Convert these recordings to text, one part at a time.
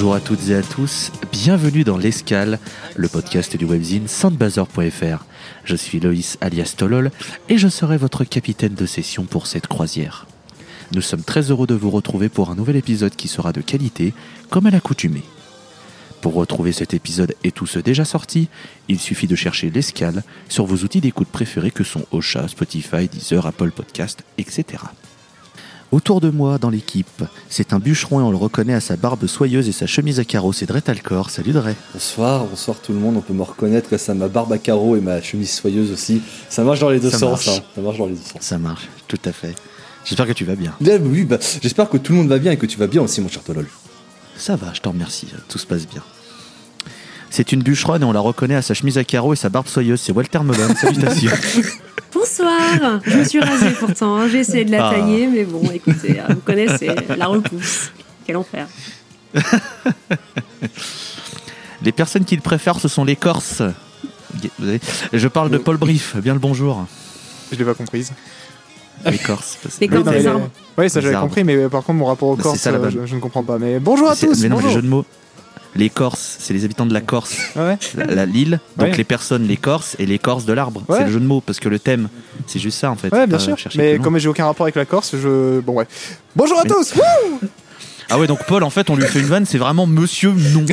Bonjour à toutes et à tous, bienvenue dans l'Escale, le podcast du webzine soundbazer.fr. Je suis Loïs alias Tolol et je serai votre capitaine de session pour cette croisière. Nous sommes très heureux de vous retrouver pour un nouvel épisode qui sera de qualité, comme à l'accoutumée. Pour retrouver cet épisode et tous ceux déjà sortis, il suffit de chercher l'escale sur vos outils d'écoute préférés que sont Ocha, Spotify, Deezer, Apple Podcast, etc. Autour de moi, dans l'équipe, c'est un bûcheron et on le reconnaît à sa barbe soyeuse et sa chemise à carreaux, c'est Dret Alcor. Salut Dre. Bonsoir, bonsoir tout le monde. On peut me reconnaître grâce à ma barbe à carreaux et ma chemise soyeuse aussi. Ça marche dans les deux Ça sens. hein. Ça marche dans les deux sens. Ça marche, tout à fait. J'espère que tu vas bien. Oui, bah, j'espère que tout le monde va bien et que tu vas bien aussi, mon cher Tolol. Ça va, je te remercie, tout se passe bien. C'est une bûcheronne et on la reconnaît à sa chemise à carreaux et sa barbe soyeuse, c'est Walter Melon. Salutations. Bonsoir Je me suis rasée pourtant, hein. j'ai essayé de la Ah. tailler, mais bon, écoutez, euh, vous connaissez, la repousse. Quel enfer. Les personnes qui le préfèrent, ce sont les Corses. Je parle de Paul Brief, bien le bonjour. Je l'ai pas comprise. Les Corses. Les Corses, les- arbres. Oui, ça j'avais compris, mais par contre mon rapport aux Corses, ça, euh, je, je ne comprends pas. Mais bonjour à tous. Mais non, mais les bonjour. jeux de mots. Les Corses, c'est les habitants de la Corse, Ah ouais la, la- l'île. Donc Ouais. les personnes, les Corses et les Corses de l'arbre. Ouais. C'est le jeu de mots parce que le thème, c'est juste ça en fait. Ouais, bien Pas sûr. Mais comme j'ai aucun rapport avec la Corse, je. Bon, ouais. Bonjour à Mais- tous Wouh Ah ouais, donc Paul, en fait, on lui fait une vanne, c'est vraiment Monsieur Non.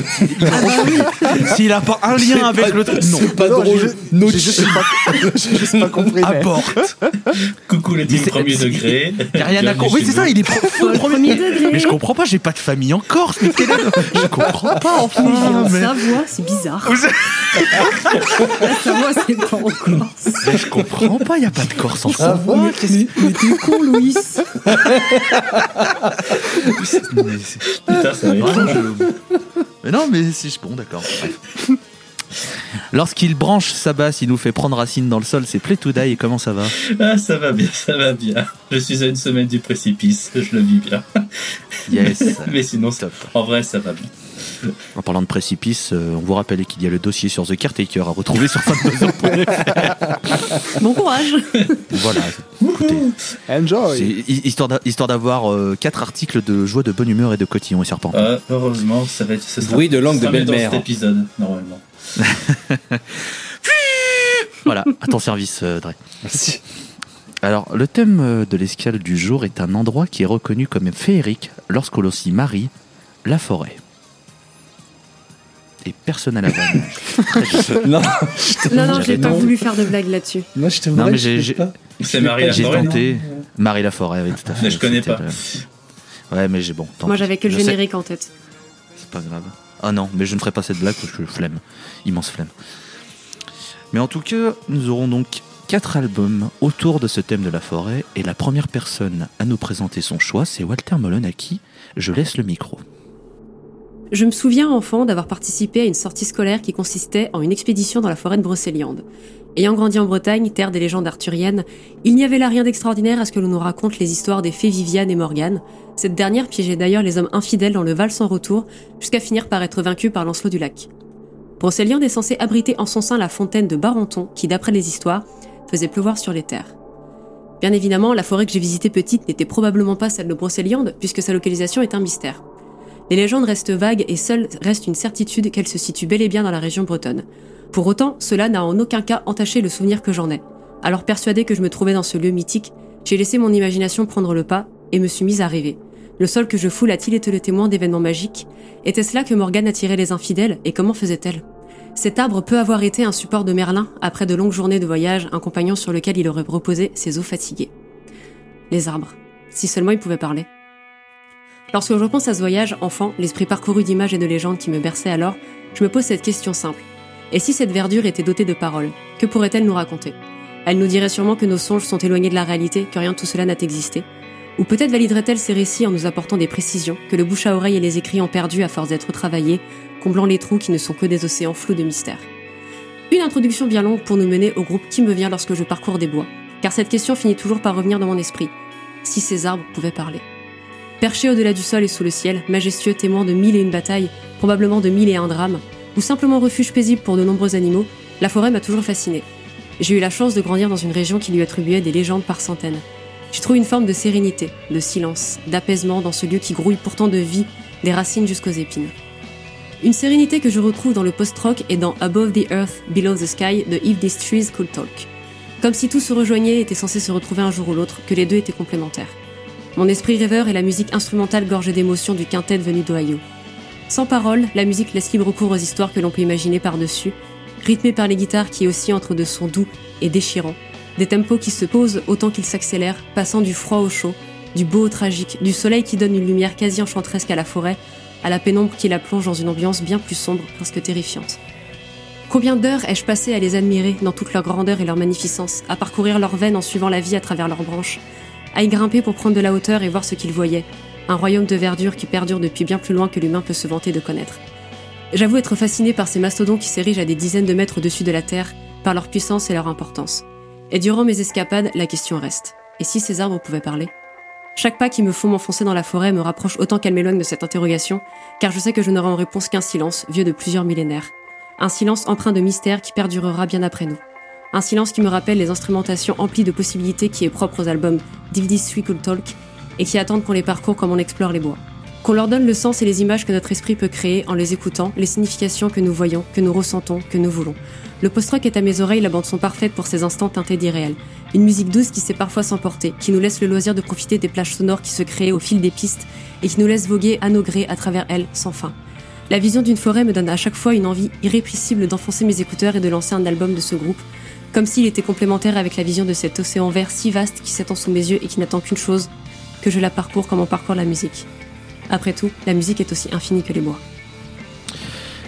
S'il a pas un lien avec le truc, non. C'est pas Non, drôle. j'ai- No J'ai juste juste pas compris. Apporte. Coucou les premier degré. Y a rien à comprendre. Oui, c'est ça, il est Paul, premier degré. Mais je comprends pas, j'ai pas de famille en Corse. Mais Je comprends pas, enfin. J'ai en mais- Savoie, c'est bizarre. La Savoie, c'est pas en Corse. mais je comprends pas, y a pas de Corse en Ah, Savoie. mais t'es Con, Louis. mais Putain, ça Vraiment, je- Mais non, mais c'est bon, d'accord. Lorsqu'il branche sa basse, il nous fait prendre racine dans le sol. C'est Play to Die. Et comment ça va? Ah, ça va bien, ça va bien. Je suis à une semaine du précipice, je le vis bien. Yes. Mais sinon, ça- Top. en vrai, ça va bien. En parlant de précipice, euh, on vous rappelle qu'il y a le dossier sur The Caretaker à retrouver sur Bon courage. Voilà. Écoutez, c'est Enjoy hi- histoire d'a- histoire d'avoir euh, quatre articles de joie, de bonne humeur et de cotillon et serpent. Ah, heureusement, ça va être. Ce sera, Bruit de langue ce de mieux dans belle-mère. cet épisode, normalement. Voilà, à ton service, euh, Dre. Merci. Alors, le thème euh, de l'escale du jour est un endroit qui est reconnu comme féerique lorsqu'on l'on s'y marie, la forêt. Et personne à la vanne. Non, Non, non, j'ai pas voulu faire de blague là-dessus. non, je te Non, vois, mais je j'ai-. C'est Marie la J'ai forêt, tenté. Marie la forêt, oui, tout à fait. Mais je connais pas. le- Ouais, mais j'ai bon. tant Moi, j'avais que le Je sais, générique en tête. C'est pas grave. Ah non, mais je ne ferai pas cette blague parce que flemme. Immense flemme. Mais en tout cas, nous aurons donc quatre albums autour de ce thème de la forêt. Et la première personne à nous présenter son choix, c'est Walter Molon à qui je laisse le micro. Je me souviens enfant d'avoir participé à une sortie scolaire qui consistait en une expédition dans la forêt de Brocéliande. Ayant grandi en Bretagne, terre des légendes arthuriennes, il n'y avait là rien d'extraordinaire à ce que l'on nous raconte les histoires des fées Viviane et Morgane. Cette dernière piégeait d'ailleurs les hommes infidèles dans le Val sans retour, jusqu'à finir par être vaincue par Lancelot du Lac. Brocéliande est censée abriter en son sein la fontaine de Barenton, qui, d'après les histoires, faisait pleuvoir sur les terres. Bien évidemment, la forêt que j'ai visitée petite n'était probablement pas celle de Brocéliande, puisque sa localisation est un mystère. Les légendes restent vagues et seule reste une certitude qu'elle se situe bel et bien dans la région bretonne. Pour autant, cela n'a en aucun cas entaché le souvenir que j'en ai. Alors persuadé que je me trouvais dans ce lieu mythique, j'ai laissé mon imagination prendre le pas et me suis mise à rêver. Le sol que je foule a-t-il été le témoin d'événements magiques? Était-ce là que Morgane attirait les infidèles? Et comment faisait-elle? Cet arbre peut avoir été un support de Merlin après de longues journées de voyage, un compagnon sur lequel il aurait reposé ses os fatigués. Les arbres. Si seulement ils pouvaient parler. Lorsque je repense à ce voyage, enfant, l'esprit parcouru d'images et de légendes qui me berçait alors, je me pose cette question simple. Et si cette verdure était dotée de paroles, que pourrait-elle nous raconter? Elle nous dirait sûrement que nos songes sont éloignés de la réalité, que rien de tout cela n'a existé. Ou peut-être validerait-elle ces récits en nous apportant des précisions que le bouche à oreille et les écrits ont perdu à force d'être travaillés, comblant les trous qui ne sont que des océans flous de mystère. Une introduction bien longue pour nous mener au groupe qui me vient lorsque je parcours des bois, car cette question finit toujours par revenir dans mon esprit. Si ces arbres pouvaient parler. Perchés au-delà du sol et sous le ciel, majestueux témoins de mille et une batailles, probablement de mille et un drames, ou simplement refuge paisible pour de nombreux animaux, la forêt m'a toujours fasciné. J'ai eu la chance de grandir dans une région qui lui attribuait des légendes par centaines. J'y trouve une forme de sérénité, de silence, d'apaisement dans ce lieu qui grouille pourtant de vie, des racines jusqu'aux épines. Une sérénité que je retrouve dans le post-rock et dans Above the Earth, Below the Sky de If These Trees Could Talk. Comme si tout se rejoignait et était censé se retrouver un jour ou l'autre, que les deux étaient complémentaires. Mon esprit rêveur et la musique instrumentale gorgée d'émotions du quintet venu d'Ohio. Sans parole, la musique laisse libre cours aux histoires que l'on peut imaginer par-dessus, rythmée par les guitares qui oscillent entre de sons doux et déchirants, des tempos qui se posent autant qu'ils s'accélèrent, passant du froid au chaud, du beau au tragique, du soleil qui donne une lumière quasi enchanteresque à la forêt, à la pénombre qui la plonge dans une ambiance bien plus sombre, presque terrifiante. Combien d'heures ai-je passé à les admirer dans toute leur grandeur et leur magnificence, à parcourir leurs veines en suivant la vie à travers leurs branches, à y grimper pour prendre de la hauteur et voir ce qu'ils voyaient, un royaume de verdure qui perdure depuis bien plus loin que l'humain peut se vanter de connaître. J'avoue être fasciné par ces mastodons qui s'érigent à des dizaines de mètres au-dessus de la Terre, par leur puissance et leur importance. Et durant mes escapades, la question reste. Et si ces arbres pouvaient parler? Chaque pas qui me font m'enfoncer dans la forêt me rapproche autant qu'elle m'éloigne de cette interrogation, car je sais que je n'aurai en réponse qu'un silence, vieux de plusieurs millénaires. Un silence empreint de mystère qui perdurera bien après nous. Un silence qui me rappelle les instrumentations emplies de possibilités qui est propre aux albums Dividi Could Talk et qui attendent qu'on les parcourt comme on explore les bois. Qu'on leur donne le sens et les images que notre esprit peut créer en les écoutant, les significations que nous voyons, que nous ressentons, que nous voulons. Le post-rock est à mes oreilles la bande-son parfaite pour ces instants teintés d'irréel. Une musique douce qui sait parfois s'emporter, qui nous laisse le loisir de profiter des plages sonores qui se créent au fil des pistes et qui nous laisse voguer à nos grés à travers elles sans fin. La vision d'une forêt me donne à chaque fois une envie irrépressible d'enfoncer mes écouteurs et de lancer un album de ce groupe, comme s'il était complémentaire avec la vision de cet océan vert si vaste qui s'étend sous mes yeux et qui n'attend qu'une chose, que je la parcours comme on parcourt la musique. Après tout, la musique est aussi infinie que les bois.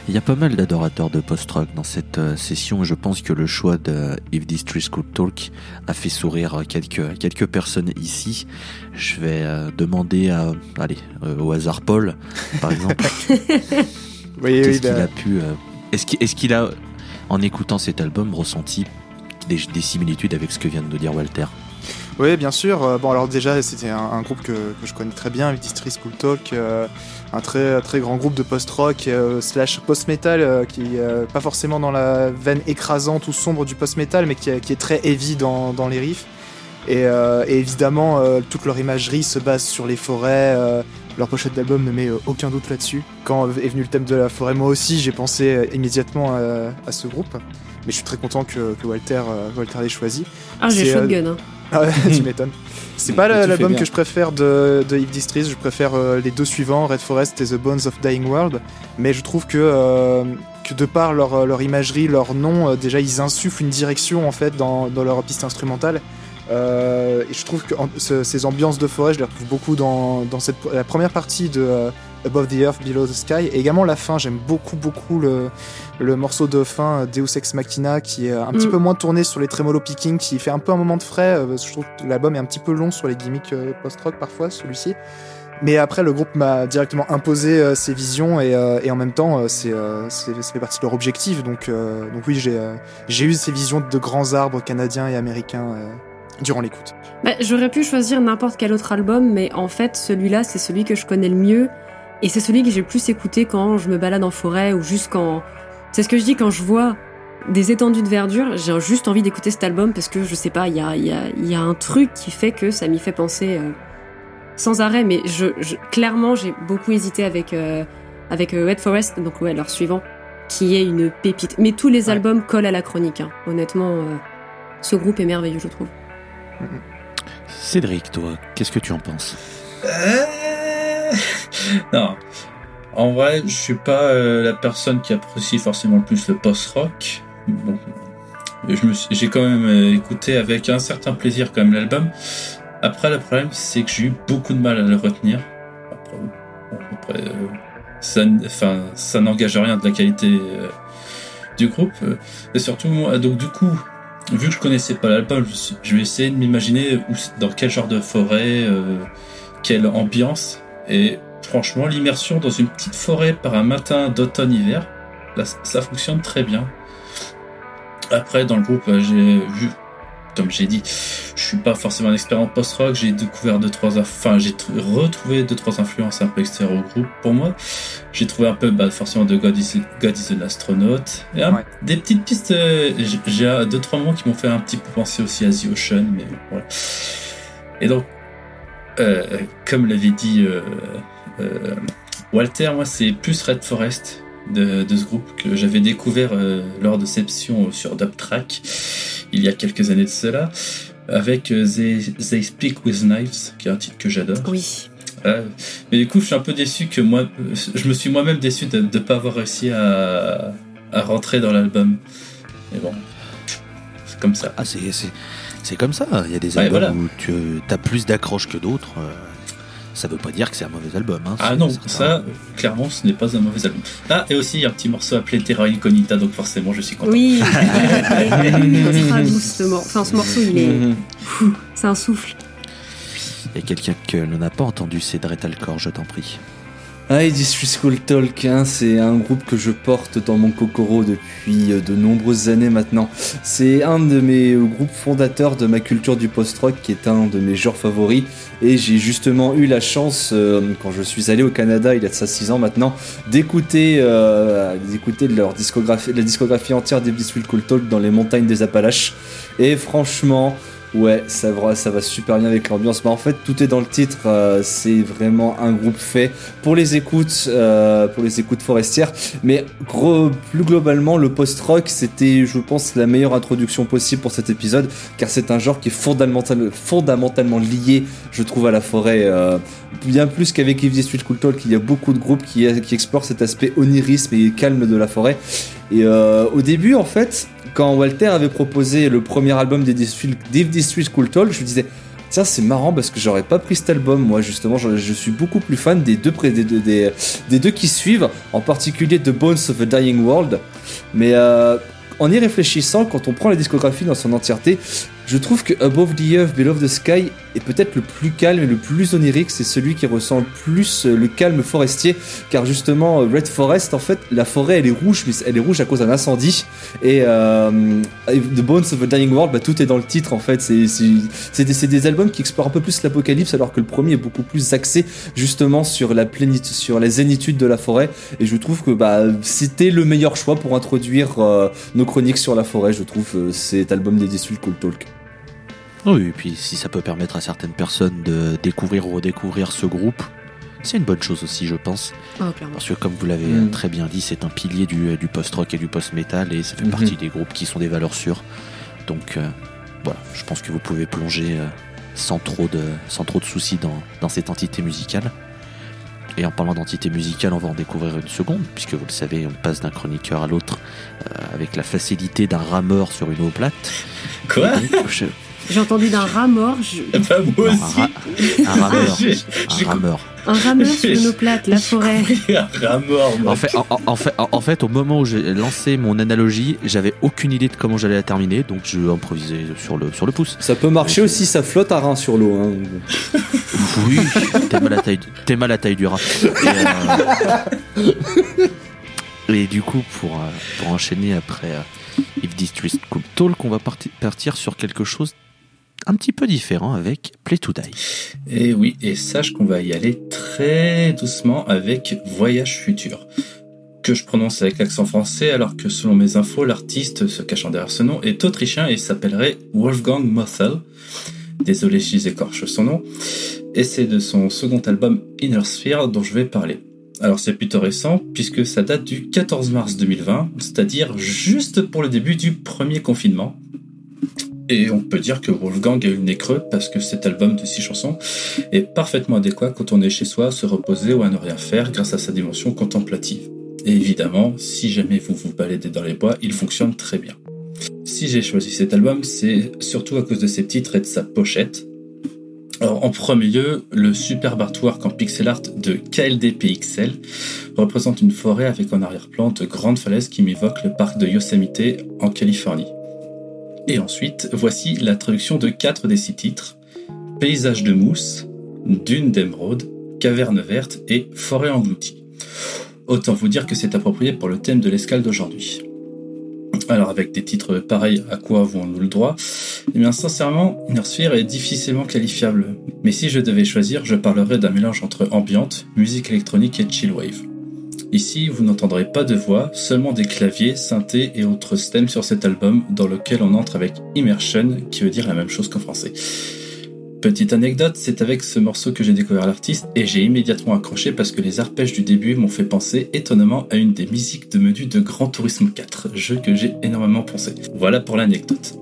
Il y a pas mal d'adorateurs de post-rock dans cette euh, session. Je pense que le choix de If This Trees Could Talk a fait sourire quelques, quelques personnes ici. Je vais euh, demander à, allez, euh, au hasard Paul, par exemple, Oui, qu'est-ce oui, qu'il bah, a pu, euh, est-ce qu'il, est-ce qu'il a, en écoutant cet album, ressenti des, des similitudes avec ce que vient de nous dire Walter Oui, bien sûr. Euh, Bon, alors déjà, c'était un, groupe que, je connais très bien, District School Talk, euh, un très très grand groupe de post-rock euh, slash post-metal, qui euh, pas forcément dans la veine écrasante ou sombre du post-metal, mais qui, est- est très heavy dans, les riffs. Et, évidemment, toute leur imagerie se base sur les forêts. leur pochette d'album ne met aucun doute là-dessus. Quand est venu le thème de la forêt, moi aussi, j'ai pensé immédiatement à ce groupe. Mais je suis très content que, que Walter, euh, Walter l'ait choisi. Ah, j'ai C'est, euh, shotgun. Hein. Ah tu m'étonnes. C'est pas l'album que je préfère de, de Yves Distris, je préfère euh, les deux suivants, Red Forest et The Bones of Dying World. Mais je trouve que, euh, que de par leur, leur imagerie, leur nom, euh, déjà ils insufflent une direction en fait dans, dans leur piste instrumentale. Euh, et je trouve que en- ce- ces ambiances de forêt, je les retrouve beaucoup dans, dans cette, la première partie de euh, Above the Earth, Below the Sky. Et également la fin, j'aime beaucoup beaucoup le, le morceau de fin euh, Deus Ex Machina qui est un petit Mm. peu moins tourné sur les tremolo picking, qui fait un peu un moment de frais. euh, parce que je trouve que l'album est un petit peu long sur les gimmicks euh, post-rock parfois, celui-ci. Mais après, le groupe m'a directement imposé euh, ses visions et, euh, et en même temps, euh, c'est, euh, ça fait partie de leur objectif. Donc, euh, donc oui, j'ai, euh, j'ai eu ces visions de grands arbres canadiens et américains euh, durant l'écoute. Bah, J'aurais pu choisir n'importe quel autre album, mais en fait, celui-là, c'est celui que je connais le mieux. Et c'est celui que j'ai le plus écouté quand je me balade en forêt ou juste quand. C'est ce que je dis quand je vois des étendues de verdure. J'ai juste envie d'écouter cet album parce que je sais pas, il y a, il y, a, y a un truc qui fait que ça m'y fait penser euh, sans arrêt. Mais je, je- clairement, j'ai beaucoup hésité avec, euh, avec euh, Red Forest, donc ouais, leur suivant, qui est une pépite. Mais tous les Ouais. albums collent à la chronique. hein. Honnêtement, euh, ce groupe est merveilleux, je trouve. Cédric, toi, qu'est-ce que tu en penses? Euh, Non. En vrai, je suis pas euh, la personne qui apprécie forcément le plus le post-rock. Bon, j'ai quand même euh, écouté avec un certain plaisir quand l'album. Après, le problème, c'est que j'ai eu beaucoup de mal à le retenir. Après, euh, ça, enfin, ça n'engage rien de la qualité du groupe. Et surtout, donc du coup, vu que je connaissais pas l'album, je, vais essayer de m'imaginer dans quel genre de forêt, quelle ambiance. Et franchement, l'immersion dans une petite forêt par un matin d'automne-hiver, ça fonctionne très bien. Après, dans le groupe, euh, j'ai vu, comme j'ai dit, je suis pas forcément un expert en post-rock. J'ai découvert deux trois, enfin, j'ai tr- retrouvé deux trois influences un peu extérieures au groupe. Pour moi, j'ai trouvé un peu, bah, forcément, de God is, God is an Astronaut. Et un- Ouais. des petites pistes. euh, j'ai- J'ai euh, deux trois moments qui m'ont fait un petit peu penser aussi à The Ocean, mais voilà. Et donc, euh, comme l'avait dit euh, euh, Walter, moi, c'est plus Red Forest de, de ce groupe que j'avais découvert euh, lors de Seption sur Dubtrack il y a quelques années de cela, avec They, They Speak with Knives, qui est un titre que j'adore. Oui. Euh, mais du coup, je suis un peu déçu que moi, je me suis moi-même déçu de ne pas avoir réussi à, à rentrer dans l'album. Mais bon, c'est comme ça. Ah, c'est, c'est, comme ça. Il y a des Ouais, albums voilà. où tu as plus d'accroche que d'autres. euh, ça veut pas dire que c'est un mauvais album. hein, Ah non, ça, clairement, ce n'est pas un mauvais album. Ah, et aussi, il y a un petit morceau appelé Terra Incognita, donc forcément, je suis content. Oui. Il sera doux, ce mor- Enfin, ce morceau, il est. Mhm. C'est un souffle. Il y a quelqu'un que l'on n'a pas entendu, c'est Dretalcore, je t'en prie. Ah, et District School Talk, hein, c'est un groupe que je porte dans mon kokoro depuis euh, de nombreuses années maintenant. C'est un de mes euh, groupes fondateurs de ma culture du post-rock, qui est un de mes genres favoris. Et j'ai justement eu la chance, euh, quand je suis allé au Canada, il y a de ça 6 ans maintenant, d'écouter euh, leur discographie, la discographie entière des District School Talk dans les montagnes des Appalaches. Et franchement, Ouais, ça va, ça super bien avec l'ambiance. Bah, en fait, tout est dans le titre. euh, c'est vraiment un groupe fait pour les écoutes, euh, forestières. Mais plus globalement, le post-rock, c'était, je pense, la meilleure introduction possible pour cet épisode, car c'est un genre qui est fondamental, fondamentalement lié, je trouve, à la forêt. euh, bien plus qu'avec If This Cool Talk, il y a beaucoup de groupes qui, explorent cet aspect onirisme et calme de la forêt. Et au début, en fait, quand Walter avait proposé le premier album des This Street Cool Talk, je me disais, tiens, c'est marrant parce que j'aurais pas pris cet album. Moi, justement, je, suis beaucoup plus fan des deux, des deux qui suivent, en particulier The Bones of a Dying World. Mais euh, en y réfléchissant, quand on prend la discographie dans son entièreté, je trouve que Above the Earth, Below the Sky est peut-être le plus calme et le plus onirique. C'est celui qui ressent le plus euh, le calme forestier, car justement, euh, Red Forest, en fait, la forêt, elle est rouge, mais elle est rouge à cause d'un incendie. Et euh, The Bones of a Dying World, bah, tout est dans le titre, en fait. C'est des, albums qui explorent un peu plus l'apocalypse, alors que le premier est beaucoup plus axé justement sur la plénitude, sur la zénitude de la forêt. Et je trouve que bah, c'était le meilleur choix pour introduire nos chroniques sur la forêt, je trouve, cet album des District Cool Talk. Oui, et puis si ça peut permettre à certaines personnes de découvrir ou redécouvrir ce groupe, c'est une bonne chose aussi, je pense. Oh, clairement. Parce que comme vous l'avez Mm. très bien dit, c'est un pilier du, du post-rock et du post-metal et ça fait Mhm. partie des groupes qui sont des valeurs sûres. Donc euh, voilà, je pense que vous pouvez plonger euh, sans, trop de, sans trop de soucis dans, dans cette entité musicale. Et en parlant d'entité musicale, on va en découvrir une seconde, puisque vous le savez, on passe d'un chroniqueur à l'autre euh, avec la facilité d'un rameur sur une eau plate. Quoi? Et donc, je- J'ai entendu d'un rat mort, je- Bah, moi non, un, aussi. ra- un rameur. Un rameur. un rameur sur une eau plate, la forêt. un rat mort, moi. En fait, en, fait, en- en fait, au moment où j'ai lancé mon analogie, j'avais aucune idée de comment j'allais la terminer, donc je improvisais sur le, sur le pouce. Ça peut marcher aussi, ça flotte à rein sur l'eau. hein. Oui, t'es mal à taille, t'es mal à taille du rat. Et, euh, et du coup, pour, euh, pour enchaîner après euh, If District Cool Talk, on va parti- partir sur quelque chose un petit peu différent avec Play to Die. Et oui, et sache qu'on va y aller très doucement avec Voyage futur. Que je prononce avec l'accent français, alors que selon mes infos, l'artiste se cachant derrière ce nom est autrichien et s'appellerait Wolfgang Mothel. Désolé si j'écorche son nom. Et c'est de son second album Inner Sphere dont je vais parler. Alors c'est plutôt récent puisque ça date du 14 mars 2020, c'est-à-dire juste pour le début du premier confinement. Et on peut dire que Wolfgang a eu le nez creux parce que cet album de six chansons est parfaitement adéquat quand on est chez soi, à se reposer ou à ne rien faire grâce à sa dimension contemplative. Et évidemment, si jamais vous vous baladez dans les bois, il fonctionne très bien. Si j'ai choisi cet album, c'est surtout à cause de ses titres et de sa pochette. Alors, en premier lieu, le superbe artwork en pixel art de KLDPXL représente une forêt avec en arrière-plan de grandes falaises qui m'évoquent le parc de Yosemite en Californie. Et ensuite, voici la traduction de quatre des six titres. Paysage de mousse, Dune d'émeraude, Caverne verte et Forêt engloutie. Autant vous dire que c'est approprié pour le thème de l'escale d'aujourd'hui. Alors avec des titres pareils, à quoi avons-nous le droit? Eh bien sincèrement, Inner est difficilement qualifiable. Mais si je devais choisir, je parlerais d'un mélange entre ambiante, musique électronique et chillwave. Ici, vous n'entendrez pas de voix, seulement des claviers, synthés et autres stems sur cet album dans lequel on entre avec immersion, qui veut dire la même chose qu'en français. Petite anecdote, c'est avec ce morceau que j'ai découvert l'artiste et j'ai immédiatement accroché parce que les arpèges du début m'ont fait penser étonnamment à une des musiques de menu de Grand Tourisme 4, jeu que j'ai énormément pensé. Voilà pour l'anecdote.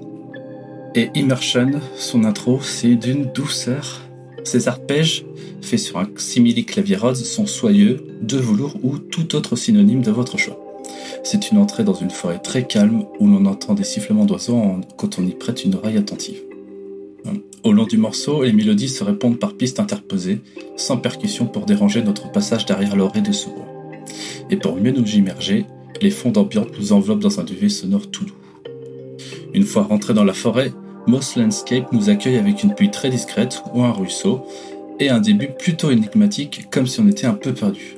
Et Immersion, son intro, c'est d'une douceur. Ces arpèges, faits sur un simili clavier Rhodes, sont soyeux, de velours ou tout autre synonyme de votre choix. C'est une entrée dans une forêt très calme où l'on entend des sifflements d'oiseaux quand on y prête une oreille attentive. Au long du morceau, les mélodies se répondent par pistes interposées, sans percussion pour déranger notre passage derrière l'oreille de ce bois. Et pour mieux nous immerger, les fonds d'ambiance nous enveloppent dans un duvet sonore tout doux. Une fois rentrés dans la forêt, Moss Landscape nous accueille avec une pluie très discrète ou un ruisseau, et un début plutôt énigmatique, comme si on était un peu perdu.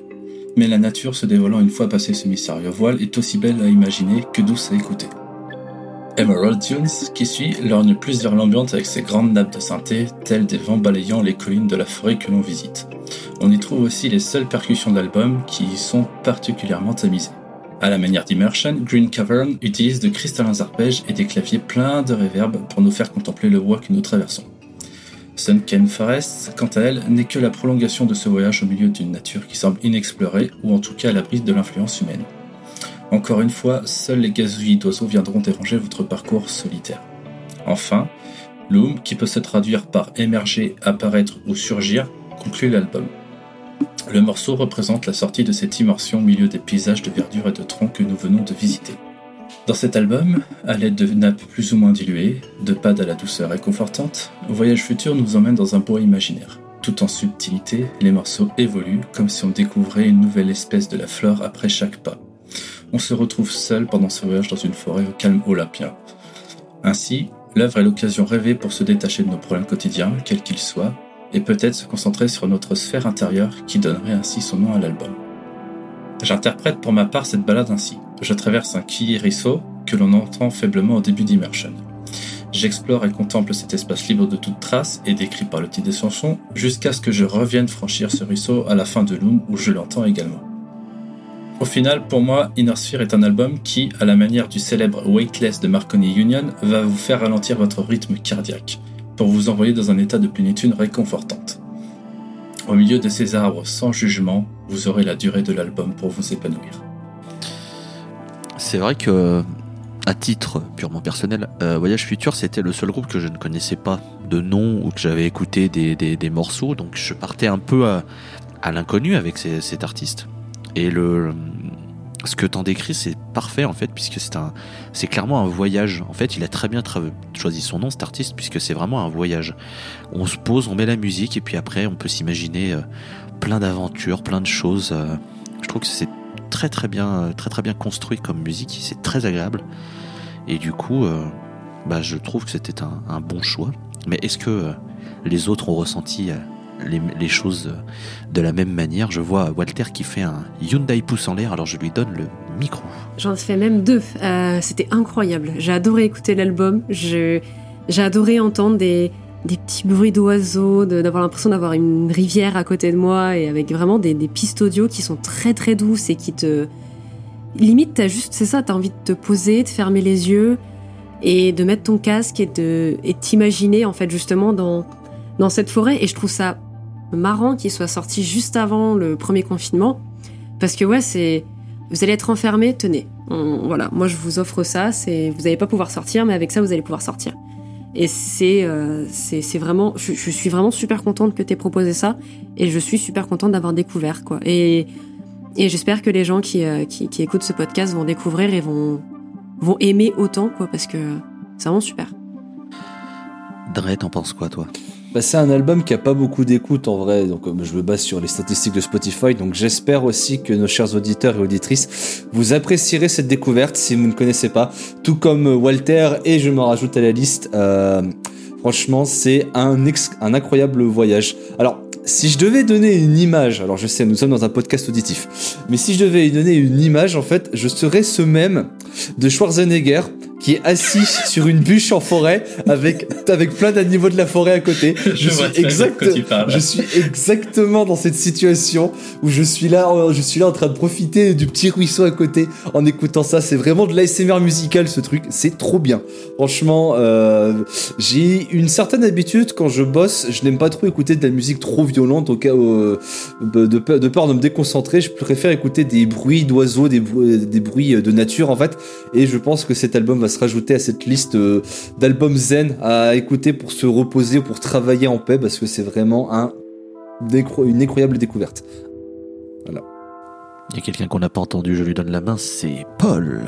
Mais la nature se dévoilant une fois passé ce mystérieux voile est aussi belle à imaginer que douce à écouter. Emerald Dunes, qui suit, lorgne plus vers l'ambiance avec ses grandes nappes de synthé, telles des vents balayant les collines de la forêt que l'on visite. On y trouve aussi les seules percussions de l'album qui y sont particulièrement tamisées. À la manière d'Immersion, Green Cavern utilise de cristallins arpèges et des claviers pleins de réverb pour nous faire contempler le bois que nous traversons. Sunken Forest, quant à elle, n'est que la prolongation de ce voyage au milieu d'une nature qui semble inexplorée ou en tout cas à l'abri de l'influence humaine. Encore une fois, seuls les gazouillis d'oiseaux viendront déranger votre parcours solitaire. Enfin, Loom, qui peut se traduire par émerger, apparaître ou surgir, conclut l'album. Le morceau représente la sortie de cette immersion au milieu des paysages de verdure et de troncs que nous venons de visiter. Dans cet album, à l'aide de nappes plus ou moins diluées, de pads à la douceur réconfortante, Voyage Futur nous emmène dans un bois imaginaire. Tout en subtilité, les morceaux évoluent comme si on découvrait une nouvelle espèce de la flore après chaque pas on se retrouve seul pendant ce voyage dans une forêt au calme olympien. Ainsi, l'œuvre est l'occasion rêvée pour se détacher de nos problèmes quotidiens, quels qu'ils soient, et peut-être se concentrer sur notre sphère intérieure qui donnerait ainsi son nom à l'album. J'interprète pour ma part cette balade ainsi. Je traverse un ruisseau que l'on entend faiblement au début d'Immersion. J'explore et contemple cet espace libre de toute trace et décrit par le titre des chansons jusqu'à ce que je revienne franchir ce ruisseau à la fin de Loom où je l'entends également. Au final, pour moi, Inner Sphere est un album qui, à la manière du célèbre Weightless de Marconi Union, va vous faire ralentir votre rythme cardiaque, pour vous envoyer dans un état de plénitude réconfortante. Au milieu de ces arbres sans jugement, vous aurez la durée de l'album pour vous épanouir. C'est vrai que, à titre purement personnel, euh, Voyage Futur, c'était le seul groupe que je ne connaissais pas de nom ou que j'avais écouté des, des- morceaux, donc je partais un peu à, l'inconnu avec cet artiste. Et le, ce que t'en décris, c'est parfait en fait, puisque c'est un, c'est clairement un voyage. En fait, il a très bien choisi son nom, cet artiste, puisque c'est vraiment un voyage. On se pose, on met la musique, et puis après, on peut s'imaginer euh, plein d'aventures, plein de choses. euh. je trouve que c'est très très bien, euh, très très bien construit comme musique. C'est très agréable. Et du coup, bah, je trouve que c'était un, bon choix. Mais est-ce que les autres ont ressenti les, choses de la même manière Je vois Walter qui fait un Hyundai pouce en l'air, alors je lui donne le micro. J'en ai fait même deux. Euh, C'était incroyable. J'ai adoré écouter l'album. J'ai adoré entendre des, des petits bruits d'oiseaux, d'avoir l'impression d'avoir une rivière à côté de moi et avec vraiment des, pistes audio qui sont très très douces et qui te. Limite, t'as juste, c'est ça, t'as envie de te poser, de fermer les yeux et de mettre ton casque et de t'imaginer en fait justement dans, dans cette forêt. Et je trouve ça marrant qu'il soit sorti juste avant le premier confinement parce que ouais, c'est vous allez être enfermé, tenez. Voilà, moi je vous offre ça, c'est vous n'allez pas pouvoir sortir, mais avec ça vous allez pouvoir sortir. Et c'est euh, c'est vraiment, je, suis vraiment super contente que tu aies proposé ça, et je suis super contente d'avoir découvert quoi. Et et j'espère que les gens qui, euh, qui qui écoutent ce podcast vont découvrir et vont vont aimer autant quoi, parce que c'est vraiment super. Dre, t'en penses quoi toi? Bah, c'est un album qui a pas beaucoup d'écoute en vrai, donc euh, je me base sur les statistiques de Spotify, donc j'espère aussi que nos chers auditeurs et auditrices vous apprécierez cette découverte si vous ne connaissez pas, tout comme euh, Walter et je me rajoute à la liste. euh, franchement, c'est un, un incroyable voyage. Alors, si je devais donner une image, alors je sais, nous sommes dans un podcast auditif, mais si je devais donner une image, en fait, je serais ce même de Schwarzenegger qui est assis sur une bûche en forêt avec, avec plein d'animaux de la forêt à côté. Je quoi tu parles. je suis exactement dans cette situation où je suis là, je suis là en train de profiter du petit ruisseau à côté en écoutant ça. C'est vraiment de l'ASMR musical ce truc. C'est trop bien. Franchement, euh, j'ai une certaine habitude quand je bosse. Je n'aime pas trop écouter de la musique trop violente au cas où, euh, de, de peur, de peur de me déconcentrer. Je préfère écouter des bruits d'oiseaux, des, bruits- des bruits de nature en fait. Et je pense que cet album va se rajouter à cette liste euh, d'albums zen à écouter pour se reposer ou pour travailler en paix parce que c'est vraiment un une incroyable découverte. Il y a quelqu'un qu'on n'a pas entendu, je lui donne la main, c'est Paul.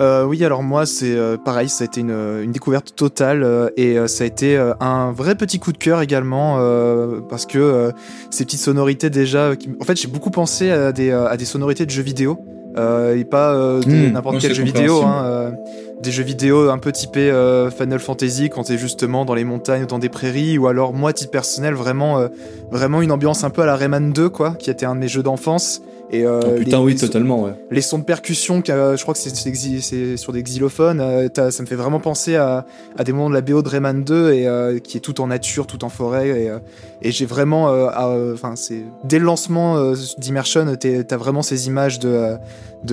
Euh, oui, alors moi, c'est euh, pareil, ça a été une, une découverte totale euh, et euh, ça a été euh, un vrai petit coup de cœur également euh, parce que euh, ces petites sonorités déjà, qui- en fait, j'ai beaucoup pensé à des, à des sonorités de jeux vidéo euh, et pas euh, de Mmh, n'importe quel jeu vidéo. Hein, euh, des jeux vidéo un peu typés euh, Final Fantasy quand t'es justement dans les montagnes ou dans des prairies ou alors moi, titre personnel, vraiment, euh, vraiment une ambiance un peu à la Rayman 2 quoi, qui était un de mes jeux d'enfance. Et, euh, Oh, putain, les- oui, totalement, ouais. les sons de percussion, je crois que c'est sur des xylophones, euh, ça me fait vraiment penser à, à des moments de la BO de Rayman 2 et euh, qui est tout en nature, tout en forêt et, et j'ai vraiment, enfin c'est dès le lancement d'Immersion, t'as vraiment ces images de,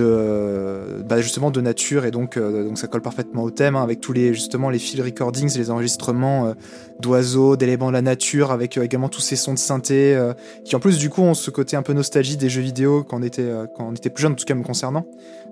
de bah, justement de nature et donc euh, donc ça colle parfaitement au thème hein, avec tous les justement les field recordings, les enregistrements euh, d'oiseaux, d'éléments de la nature, avec euh, également tous ces sons de synthé qui en plus du coup ont ce côté un peu nostalgie des jeux vidéo quand on était euh, quand on était plus jeune en tout cas me concernant.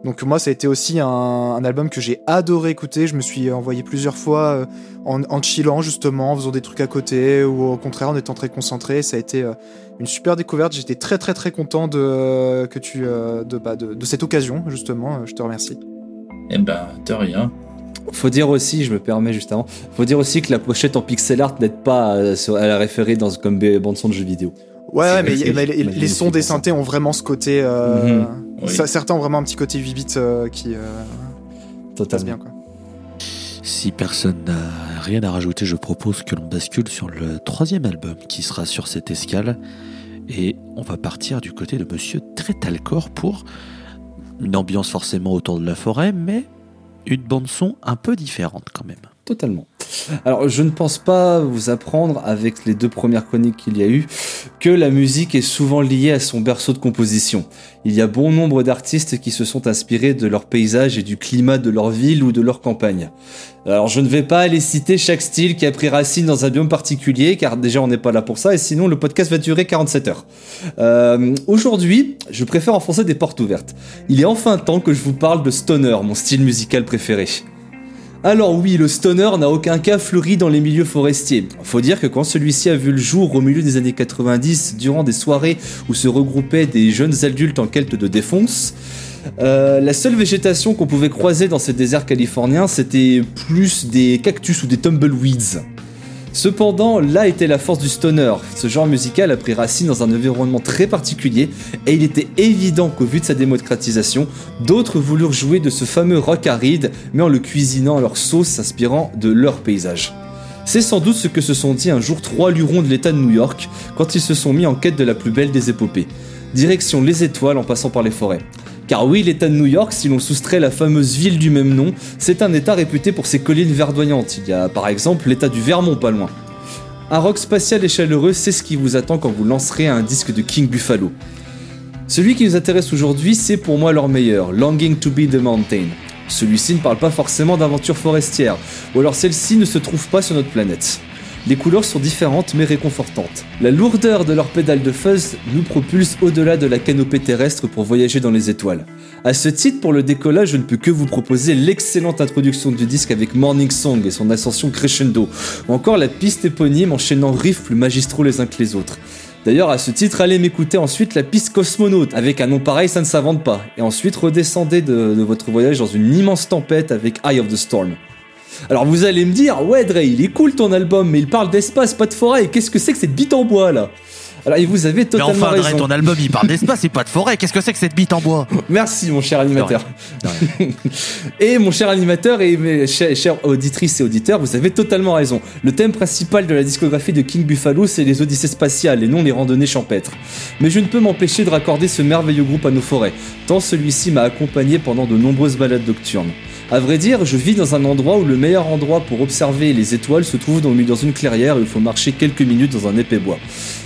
Donc moi ça a été aussi un, un album que j'ai adoré écouter. Je me suis envoyé plusieurs fois euh, en, en chillant justement, en faisant des trucs à côté ou au contraire en étant très concentré. Ça a été euh, une super découverte. J'étais très très très content de que tu de, bah, de de cette occasion justement. Je te remercie. Eh ben, de rien. Faut dire aussi, je me permets juste avant, faut dire aussi que la pochette en pixel art n'aide pas à, la référer dans, comme bande son de jeux vidéo. Ouais, ouais, mais, mais les, les sons des synthés ont vraiment ce côté. euh. Oui. ça- certains ont vraiment un petit côté 8 bits euh, qui euh, Totalement. bien quoi. Si personne n'a rien à rajouter, je propose que l'on bascule sur le troisième album qui sera sur cette escale. Et on va partir du côté de Monsieur Trétalcor pour une ambiance forcément autour de la forêt, mais une bande-son un peu différente quand même. Totalement. Alors, je ne pense pas vous apprendre, avec les deux premières chroniques qu'il y a eu, que la musique est souvent liée à son berceau de composition. Il y a bon nombre d'artistes qui se sont inspirés de leur paysage et du climat de leur ville ou de leur campagne. Alors, je ne vais pas aller citer chaque style qui a pris racine dans un biome particulier, car déjà on n'est pas là pour ça, et sinon le podcast va durer 47 heures. Euh, Aujourd'hui, je préfère enfoncer des portes ouvertes. Il est enfin temps que je vous parle de Stoner, mon style musical préféré. Alors oui, le stoner n'a aucun cas fleuri dans les milieux forestiers. Faut dire que quand celui-ci a vu le jour au milieu des années 90, durant des soirées où se regroupaient des jeunes adultes en quête de défonce, euh, la seule végétation qu'on pouvait croiser dans ces déserts californiens, c'était plus des cactus ou des tumbleweeds. Cependant, là était la force du stoner. Ce genre musical a pris racine dans un environnement très particulier et il était évident qu'au vu de sa démocratisation, d'autres voulurent jouer de ce fameux rock aride, mais en le cuisinant à leur sauce s'inspirant de leur paysage. C'est sans doute ce que se sont dit un jour trois lurons de l'État de New York quand ils se sont mis en quête de la plus belle des épopées. Direction les étoiles en passant par les forêts. Car oui, l'État de New York, si l'on soustrait la fameuse ville du même nom, c'est un État réputé pour ses collines verdoyantes. Il y a par exemple l'État du Vermont pas loin. Un rock spatial et chaleureux, c'est ce qui vous attend quand vous lancerez un disque de King Buffalo. Celui qui nous intéresse aujourd'hui, c'est pour moi leur meilleur, Longing to be the Mountain. Celui-ci ne parle pas forcément d'aventure forestière, ou alors celle-ci ne se trouve pas sur notre planète. Les couleurs sont différentes mais réconfortantes. La lourdeur de leur pédale de fuzz nous propulse au-delà de la canopée terrestre pour voyager dans les étoiles. À ce titre, pour le décollage, je ne peux que vous proposer l'excellente introduction du disque avec Morning Song et son ascension crescendo, ou encore la piste éponyme enchaînant riffs plus magistraux les uns que les autres. D'ailleurs, à ce titre, allez m'écouter ensuite la piste Cosmonaute. Avec un nom pareil, ça ne s'invente pas. Et ensuite, redescendez de, de votre voyage dans une immense tempête avec Eye of the Storm. Alors vous allez me dire, ouais Dre, il est cool ton album, mais il parle d'espace, pas de forêt, et qu'est-ce que c'est que cette bite en bois là? Alors et vous avez Mais totalement enfin, Dre, ton album, il parle d'espace et pas de forêt. Qu'est-ce que c'est que cette bite en bois? Merci mon cher animateur. Et mon cher animateur et mes chers, chères auditrices et auditeurs, vous avez totalement raison. Le thème principal de la discographie de King Buffalo, c'est les odyssées spatiales et non les randonnées champêtres. Mais je ne peux m'empêcher de raccorder ce merveilleux groupe à nos forêts, tant celui-ci m'a accompagné pendant de nombreuses balades nocturnes. À vrai dire, je vis dans un endroit où le meilleur endroit pour observer les étoiles se trouve dans, une clairière où il faut marcher quelques minutes dans un épais bois.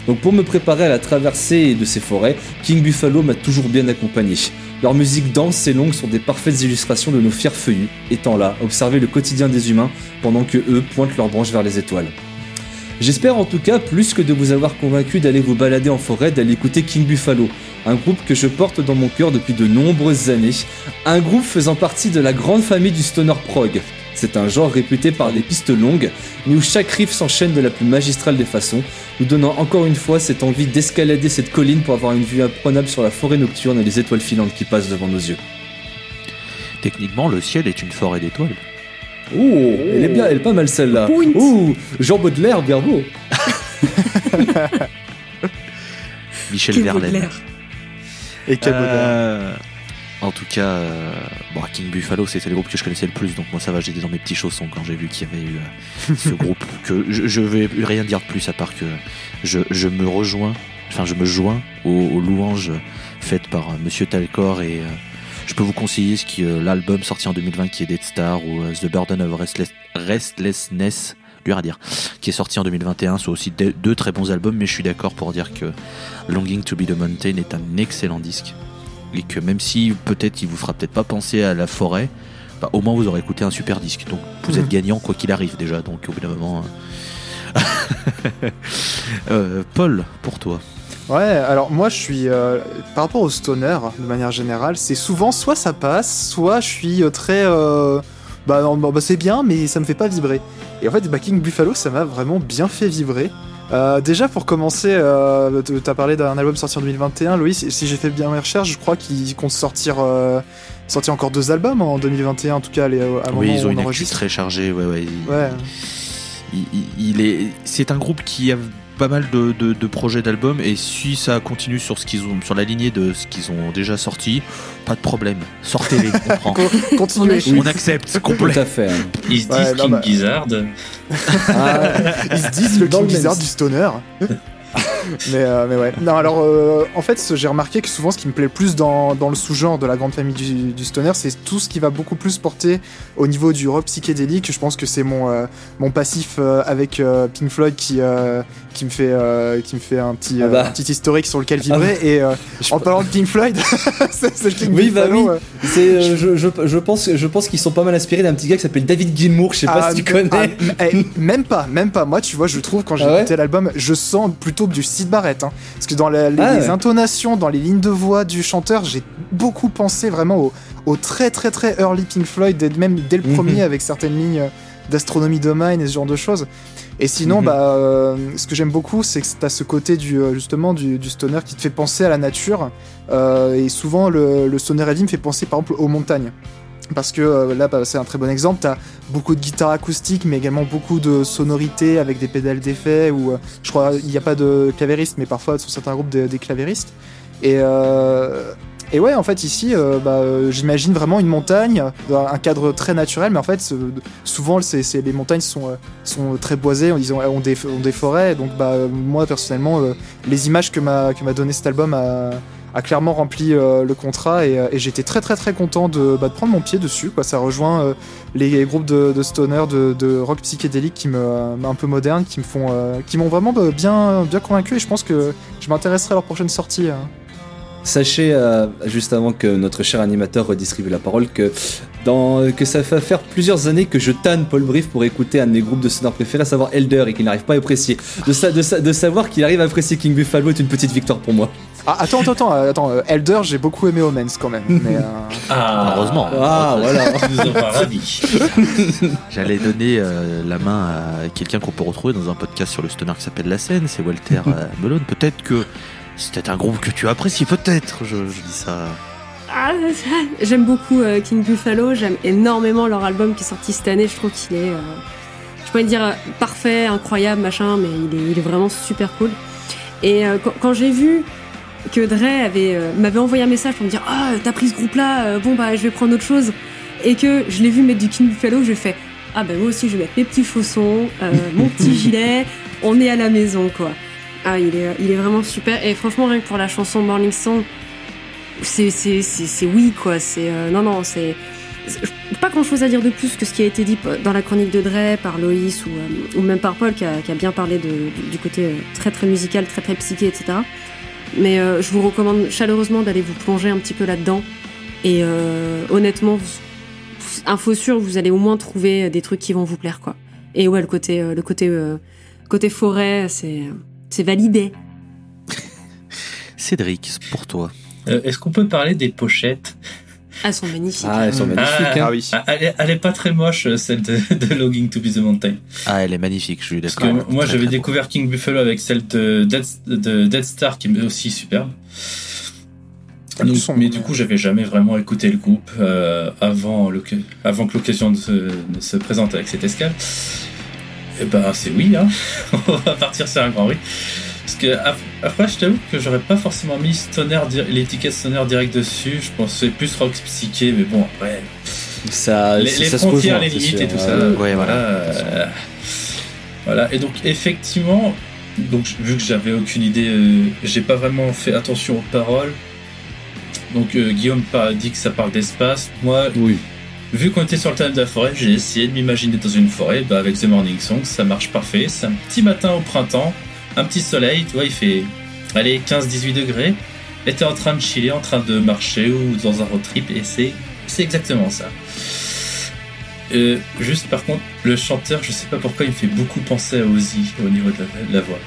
Donc pour me préparer à la traversée de ces forêts, King Buffalo m'a toujours bien accompagné. Leur musique dense et longue sont des parfaites illustrations de nos fiers feuillus, étant là, observer le quotidien des humains pendant que eux pointent leurs branches vers les étoiles. J'espère en tout cas, plus que de vous avoir convaincu d'aller vous balader en forêt, d'aller écouter King Buffalo, un groupe que je porte dans mon cœur depuis de nombreuses années, un groupe faisant partie de la grande famille du stoner prog. C'est un genre réputé par des pistes longues, mais où chaque riff s'enchaîne de la plus magistrale des façons, nous donnant encore une fois cette envie d'escalader cette colline pour avoir une vue imprenable sur la forêt nocturne et les étoiles filantes qui passent devant nos yeux. Techniquement, le ciel est une forêt d'étoiles. Oh, elle est bien, elle est pas mal celle-là. Ouh, Jean Baudelaire, bien beau. Michel Verlaine. Et. Euh, en tout cas, euh, bon, King Buffalo, c'était le groupe que je connaissais le plus, donc moi ça va, j'étais dans mes petits chaussons quand j'ai vu qu'il y avait eu euh, ce groupe. Que je, je vais rien dire de plus à part que je, je me rejoins, enfin je me joins aux, aux louanges faites par euh, Monsieur Talcor et je peux vous conseiller ce qui l'album sorti en 2020 qui est Dead Star ou The Burden of Restless- Restlessness. Dur à dire, qui est sorti en 2021, sont aussi deux, très bons albums, mais je suis d'accord pour dire que Longing to be the Mountain est un excellent disque et que même si peut-être il vous fera peut-être pas penser à la forêt, bah, au moins vous aurez écouté un super disque. Donc vous êtes gagnant quoi qu'il arrive déjà. Donc au bout d'un moment. euh, euh, Paul, pour toi. Ouais, alors moi je suis euh, par rapport au stoner de manière générale, c'est souvent soit ça passe, soit je suis très bah, non, bah, c'est bien mais ça me fait pas vibrer. Et en fait bah, King Buffalo ça m'a vraiment bien fait vibrer. Euh, déjà pour commencer, euh, t'as parlé d'un album sorti en 2021, Loïs. Si j'ai fait bien mes recherches, je crois qu'ils comptent sortir euh, sortir encore deux albums en 2021 en tout cas les, à oui, ils où ont une on actu enregistre. très chargée. Ouais, ouais. Il, Ouais. il- il- il est. C'est un groupe qui a pas mal de, de- de projets d'albums et si ça continue sur ce qu'ils ont sur la lignée de ce qu'ils ont déjà sorti, pas de problème. Sortez-les, on prend. Co- Continuez. On accepte, Tout complet. à fait. hein. Ils se disent Ouais, King bah- Gizzard. Ah, Ils se disent le Dans King le Gizzard du stoner. mais, euh, mais ouais. Non, alors, euh, en fait, j'ai remarqué que souvent, ce qui me plaît le plus dans, dans le sous-genre de la grande famille du, du stoner, c'est tout ce qui va beaucoup plus porter au niveau du rock psychédélique. Je pense que c'est mon, euh, mon passif euh, avec euh, Pink Floyd qui, euh, qui, me fait, euh, qui me fait un petit, Ah euh, bah. un petit historique sur lequel Ah vibrer. Et euh, en parlant de Pink Floyd, c'est le King Oui, bah Buffalo, oui. je, je, je pense, je pense qu'ils sont pas mal inspirés d'un petit gars qui s'appelle David Gilmour. Je sais pas Ah, si tu connais. eh, même pas, même pas. Moi, tu vois, je trouve quand j'ai ouais écouté l'album, je sens plutôt du Sid Barrett. hein. parce que dans la- les, ouais. intonations, dans les lignes de voix du chanteur, j'ai beaucoup pensé vraiment au, au très très très early Pink Floyd, même dès le Mhm. premier avec certaines lignes d'astronomie domaine et ce genre de choses. Et sinon, Mhm. bah, euh, ce que j'aime beaucoup, c'est que t'as ce côté du euh, justement du, du stoner qui te fait penser à la nature. Euh, et souvent, le, le stoner heavy me fait penser par exemple aux montagnes. Parce que euh, là, bah, c'est un très bon exemple. T'as beaucoup de guitare acoustique, mais également beaucoup de sonorités avec des pédales d'effet. Ou je crois il n'y a pas de clavériste, mais parfois sur certains groupes des, des clavéristes. Et euh, et ouais, en fait ici, euh, bah, euh, j'imagine vraiment une montagne, dans un cadre très naturel, mais en fait, souvent, les montagnes sont, euh, sont très boisées, ont, disons, ont, des, des forêts. Donc, bah, euh, moi, personnellement, euh, les images que m'a, donné cet album a, a clairement rempli euh, le contrat et, euh, j'étais très très très content de, bah, prendre mon pied dessus. Ça rejoint euh, les groupes de, de stoner, de, rock psychédélique qui me, euh, un peu moderne, qui euh, m'ont vraiment bien, bien convaincu et je pense que je m'intéresserai à leur prochaine sortie. hein. Sachez, euh, juste avant que notre cher animateur redistribue la parole, que, dans, que ça va faire plusieurs années que je tanne Paul Brief pour écouter un de mes groupes de sonore préférés, à savoir Elder, et qu'il n'arrive pas à apprécier. De, sa- de, sa- de savoir qu'il arrive à apprécier King Buffalo est une petite victoire pour moi. Ah, attends, attends, attends, euh, attends, euh, Elder, j'ai beaucoup aimé Omens quand même. Mais, euh, Ah, Heureusement. Ah, voilà. J'allais donner euh, la main à quelqu'un qu'on peut retrouver dans un podcast sur le stoner qui s'appelle La Scène, c'est Walter euh, Melone. Peut-être que c'était un groupe que tu apprécies, peut-être. Je, je dis ça. Ah, j'aime beaucoup euh, King Buffalo, j'aime énormément leur album qui est sorti cette année, je trouve qu'il est, euh, je pourrais dire euh, parfait, incroyable, machin, mais il est, il est vraiment super cool. Et euh, quand, quand j'ai vu que Dre avait, euh, m'avait envoyé un message pour me dire Ah, t'as pris ce groupe-là, euh, bon bah je vais prendre autre chose, et que je l'ai vu mettre du King Buffalo, j'ai fait Ah bah moi aussi je vais mettre mes petits chaussons, euh, mon petit gilet, on est à la maison quoi. Ah, il est, vraiment super. Et franchement, rien pour la chanson Morning Song, c'est, oui, quoi. C'est, euh, non, non, c'est, pas grand chose à dire de plus que ce qui a été dit dans la chronique de Dre par Loïs ou, euh, même par Paul qui a, bien parlé du, côté euh, très, très musical, très, très psyché, etc. Mais je vous recommande chaleureusement d'aller vous plonger un petit peu là-dedans. Et honnêtement, vous- info vous allez au moins trouver des trucs qui vont vous plaire, quoi. Et ouais, le côté, le côté, côté forêt, c'est, c'est validé. Cédric, pour toi. Euh, Est-ce qu'on peut parler des pochettes? Elles sont magnifiques. Ah, elles sont magnifiques. Ah hein. oui. Ah, elle, est, elle est pas très moche, celle de, de Logging to be the Mountain. Ah, elle est magnifique, je suis Parce que d'accord. moi, Très, j'avais découvert King Buffalo avec celle de Dead, de Dead Star, qui est aussi superbe. Donc, sont- mais du coup, j'avais jamais vraiment écouté le groupe euh, avant, que l'occasion de se, de se présente avec cette escale. Et ben, c'est oui, hein. On va partir sur un grand oui. Parce que ap- après, je t'avoue que j'aurais pas forcément mis stoner, l'étiquette stoner direct dessus. Je pensais plus rock psyché, mais bon, après, Ça, les, ça les se frontières, rejoint, les limites sûr. et tout ça. Euh, Ouais, voilà. euh, voilà. Et donc effectivement, donc vu que j'avais aucune idée, euh, j'ai pas vraiment fait attention aux paroles. Donc euh, Guillaume dit que ça parle d'espace. Moi, Oui. Vu qu'on était sur le thème de la forêt, j'ai essayé de m'imaginer dans une forêt. Bah, avec The Morning Song, ça marche parfait. C'est un petit matin au printemps, un petit soleil, tu vois, il fait allez 15-18 degrés. Et t'es en train de chiller, en train de marcher ou dans un road trip, et c'est c'est exactement ça. Euh, juste par contre, le chanteur, je sais pas pourquoi, il me fait beaucoup penser à Ozzy au niveau de la, de la voix.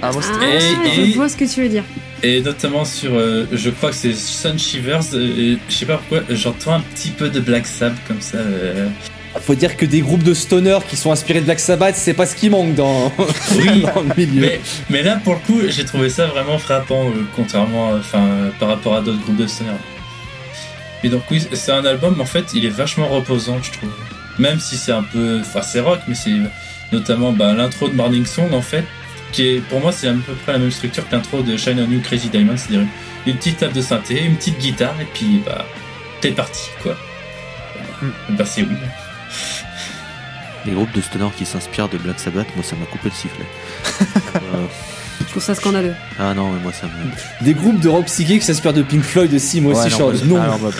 Ah, moi, Ah, Et- je et- vois ce que tu veux dire. Et notamment sur, euh, je crois que c'est Sun Shivers, euh, je sais pas pourquoi, j'entends un petit peu de Black Sabbath comme ça. euh. Faut dire que des groupes de stoners qui sont inspirés de Black Sabbath, c'est pas ce qui manque dans, Oui, dans le milieu. mais, mais là pour le coup, j'ai trouvé ça vraiment frappant, euh, contrairement, enfin, par rapport à d'autres groupes de stoner. Et donc oui, c'est un album, en fait, il est vachement reposant, je trouve. Même si c'est un peu, enfin c'est rock, mais c'est notamment bah, l'intro de Morning Song, en fait, qui est, pour moi, c'est à peu près la même structure que l'intro de Shine on You Crazy Diamond, c'est-à-dire une petite table de synthé, une petite guitare, et puis bah, t'es parti, quoi. Bah c'est oui. Les groupes de stoner qui s'inspirent de Black Sabbath, moi ça m'a coupé le sifflet. Euh, Je trouve ça scandaleux. ah non, mais moi ça me. Des groupes de rock psyché qui s'inspirent de Pink Floyd aussi, moi Ouais, aussi, non, Charles. moi, Non. alors, moi,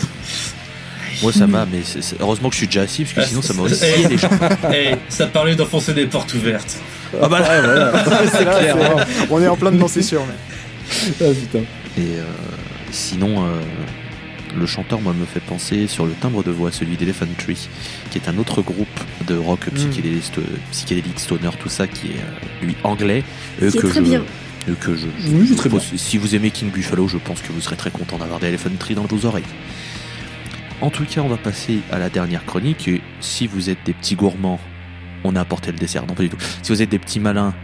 moi, ça m'a, mais c'est- c'est- heureusement que je suis déjà assis, parce que sinon ça m'aurait scié les gens. eh, ça parlait d'enfoncer des portes ouvertes. Ah bah là, voilà. c'est clair. c'est- hein. On est en plein dedans, c'est sûr. Mais... Ah, putain. Et euh, sinon, euh, le chanteur, moi, me fait penser sur le timbre de voix, celui d'Elephant Tree, qui est un autre groupe de rock psychédélique, psychédélique stoner, tout ça, qui est euh, lui anglais, euh, que très je, bien. euh, que je, je- Oui, je très pense- Si vous aimez King Buffalo, je pense que vous serez très content d'avoir des Elephant Tree dans vos oreilles. En tout cas, on va passer à la dernière chronique. Et si vous êtes des petits gourmands, on a apporté le dessert. Non, pas du tout. Si vous êtes des petits malins,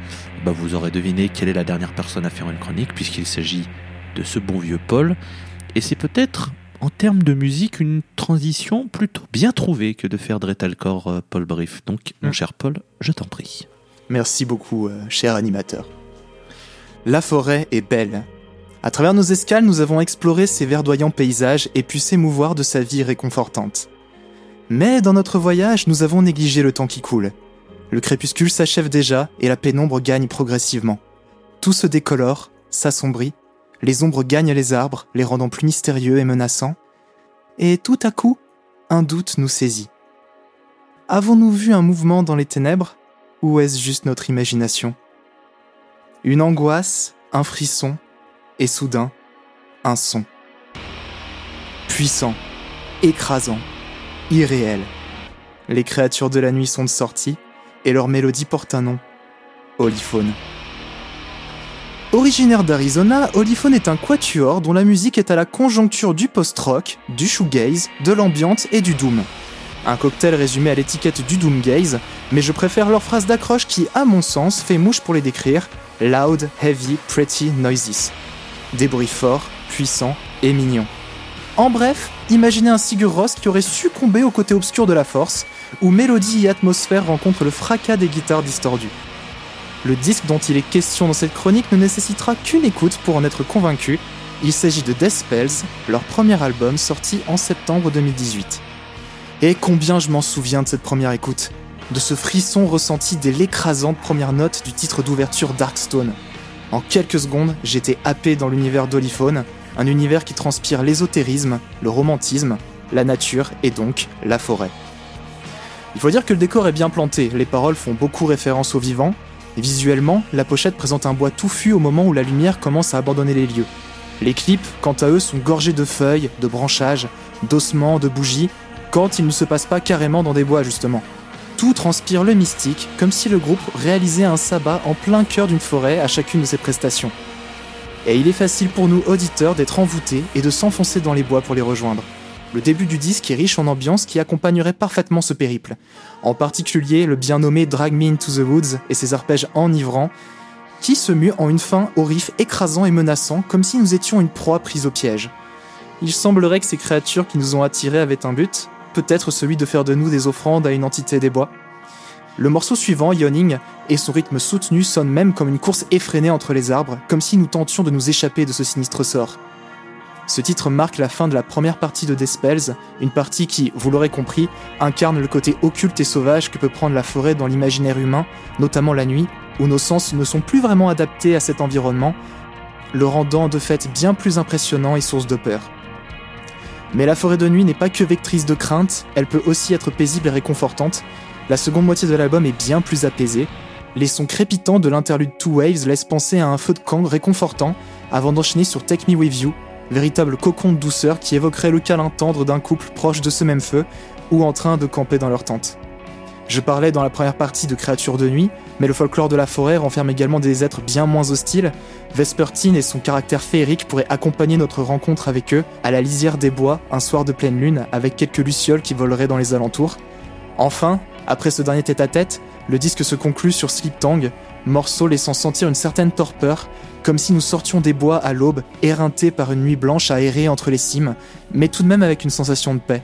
bah, vous aurez deviné quelle est la dernière personne à faire une chronique, puisqu'il s'agit de ce bon vieux Paul. Et c'est peut-être, en termes de musique, une transition plutôt bien trouvée que de faire Dretalcore euh, Paul Brief. Donc, mon Mm. cher Paul, je t'en prie. Merci beaucoup, euh, cher animateur. La forêt est belle. À travers nos escales, nous avons exploré ses verdoyants paysages et pu s'émouvoir de sa vie réconfortante. Mais dans notre voyage, nous avons négligé le temps qui coule. Le crépuscule s'achève déjà et la pénombre gagne progressivement. Tout se décolore, s'assombrit, les ombres gagnent les arbres, les rendant plus mystérieux et menaçants. Et tout à coup, un doute nous saisit. Avons-nous vu un mouvement dans les ténèbres ou est-ce juste notre imagination? Une angoisse, un frisson, et soudain, un son. Puissant, écrasant, irréel. Les créatures de la nuit sont de sortie, et leur mélodie porte un nom. Holyphone. Originaire d'Arizona, Holyphone est un quatuor dont la musique est à la conjoncture du post-rock, du shoegaze, de l'ambiante et du doom. Un cocktail résumé à l'étiquette du doomgaze, mais je préfère leur phrase d'accroche qui, à mon sens, fait mouche pour les décrire loud, heavy, pretty, noises. Des bruits forts, puissants et mignons. En bref, imaginez un Sigur Rós qui aurait succombé au côté obscur de la force, où mélodie et atmosphère rencontrent le fracas des guitares distordues. Le disque dont il est question dans cette chronique ne nécessitera qu'une écoute pour en être convaincu. Il s'agit de Death Spells, leur premier album sorti en septembre 2018. Et combien je m'en souviens de cette première écoute De ce frisson ressenti dès l'écrasante première note du titre d'ouverture Darkstone. En quelques secondes, j'étais happé dans l'univers d'Oliphone, un univers qui transpire l'ésotérisme, le romantisme, la nature et donc la forêt. Il faut dire que le décor est bien planté, les paroles font beaucoup référence au vivant, et visuellement, la pochette présente un bois touffu au moment où la lumière commence à abandonner les lieux. Les clips, quant à eux, sont gorgés de feuilles, de branchages, d'ossements, de bougies, quand il ne se passe pas carrément dans des bois justement. Tout transpire le mystique, comme si le groupe réalisait un sabbat en plein cœur d'une forêt à chacune de ses prestations. Et il est facile pour nous, auditeurs, d'être envoûtés et de s'enfoncer dans les bois pour les rejoindre. Le début du disque est riche en ambiance qui accompagnerait parfaitement ce périple. En particulier le bien nommé Drag Me Into the Woods et ses arpèges enivrants, qui se muent en une fin au riff écrasant et menaçant, comme si nous étions une proie prise au piège. Il semblerait que ces créatures qui nous ont attirés avaient un but, peut-être celui de faire de nous des offrandes à une entité des bois. Le morceau suivant, Yawning, et son rythme soutenu sonne même comme une course effrénée entre les arbres, comme si nous tentions de nous échapper de ce sinistre sort. Ce titre marque la fin de la première partie de Death Spells, une partie qui, vous l'aurez compris, incarne le côté occulte et sauvage que peut prendre la forêt dans l'imaginaire humain, notamment la nuit, où nos sens ne sont plus vraiment adaptés à cet environnement, le rendant de fait bien plus impressionnant et source de peur. Mais la forêt de nuit n'est pas que vectrice de crainte, elle peut aussi être paisible et réconfortante. La seconde moitié de l'album est bien plus apaisée. Les sons crépitants de l'interlude Two Waves laissent penser à un feu de camp réconfortant avant d'enchaîner sur Take Me With You, véritable cocon de douceur qui évoquerait le câlin tendre d'un couple proche de ce même feu ou en train de camper dans leur tente. Je parlais dans la première partie de créatures de nuit, mais le folklore de la forêt renferme également des êtres bien moins hostiles. Vespertine et son caractère féerique pourraient accompagner notre rencontre avec eux à la lisière des bois un soir de pleine lune avec quelques lucioles qui voleraient dans les alentours. Enfin, après ce dernier tête-à-tête, le disque se conclut sur Sleep Tang, morceau laissant sentir une certaine torpeur, comme si nous sortions des bois à l'aube, éreintés par une nuit blanche à entre les cimes, mais tout de même avec une sensation de paix.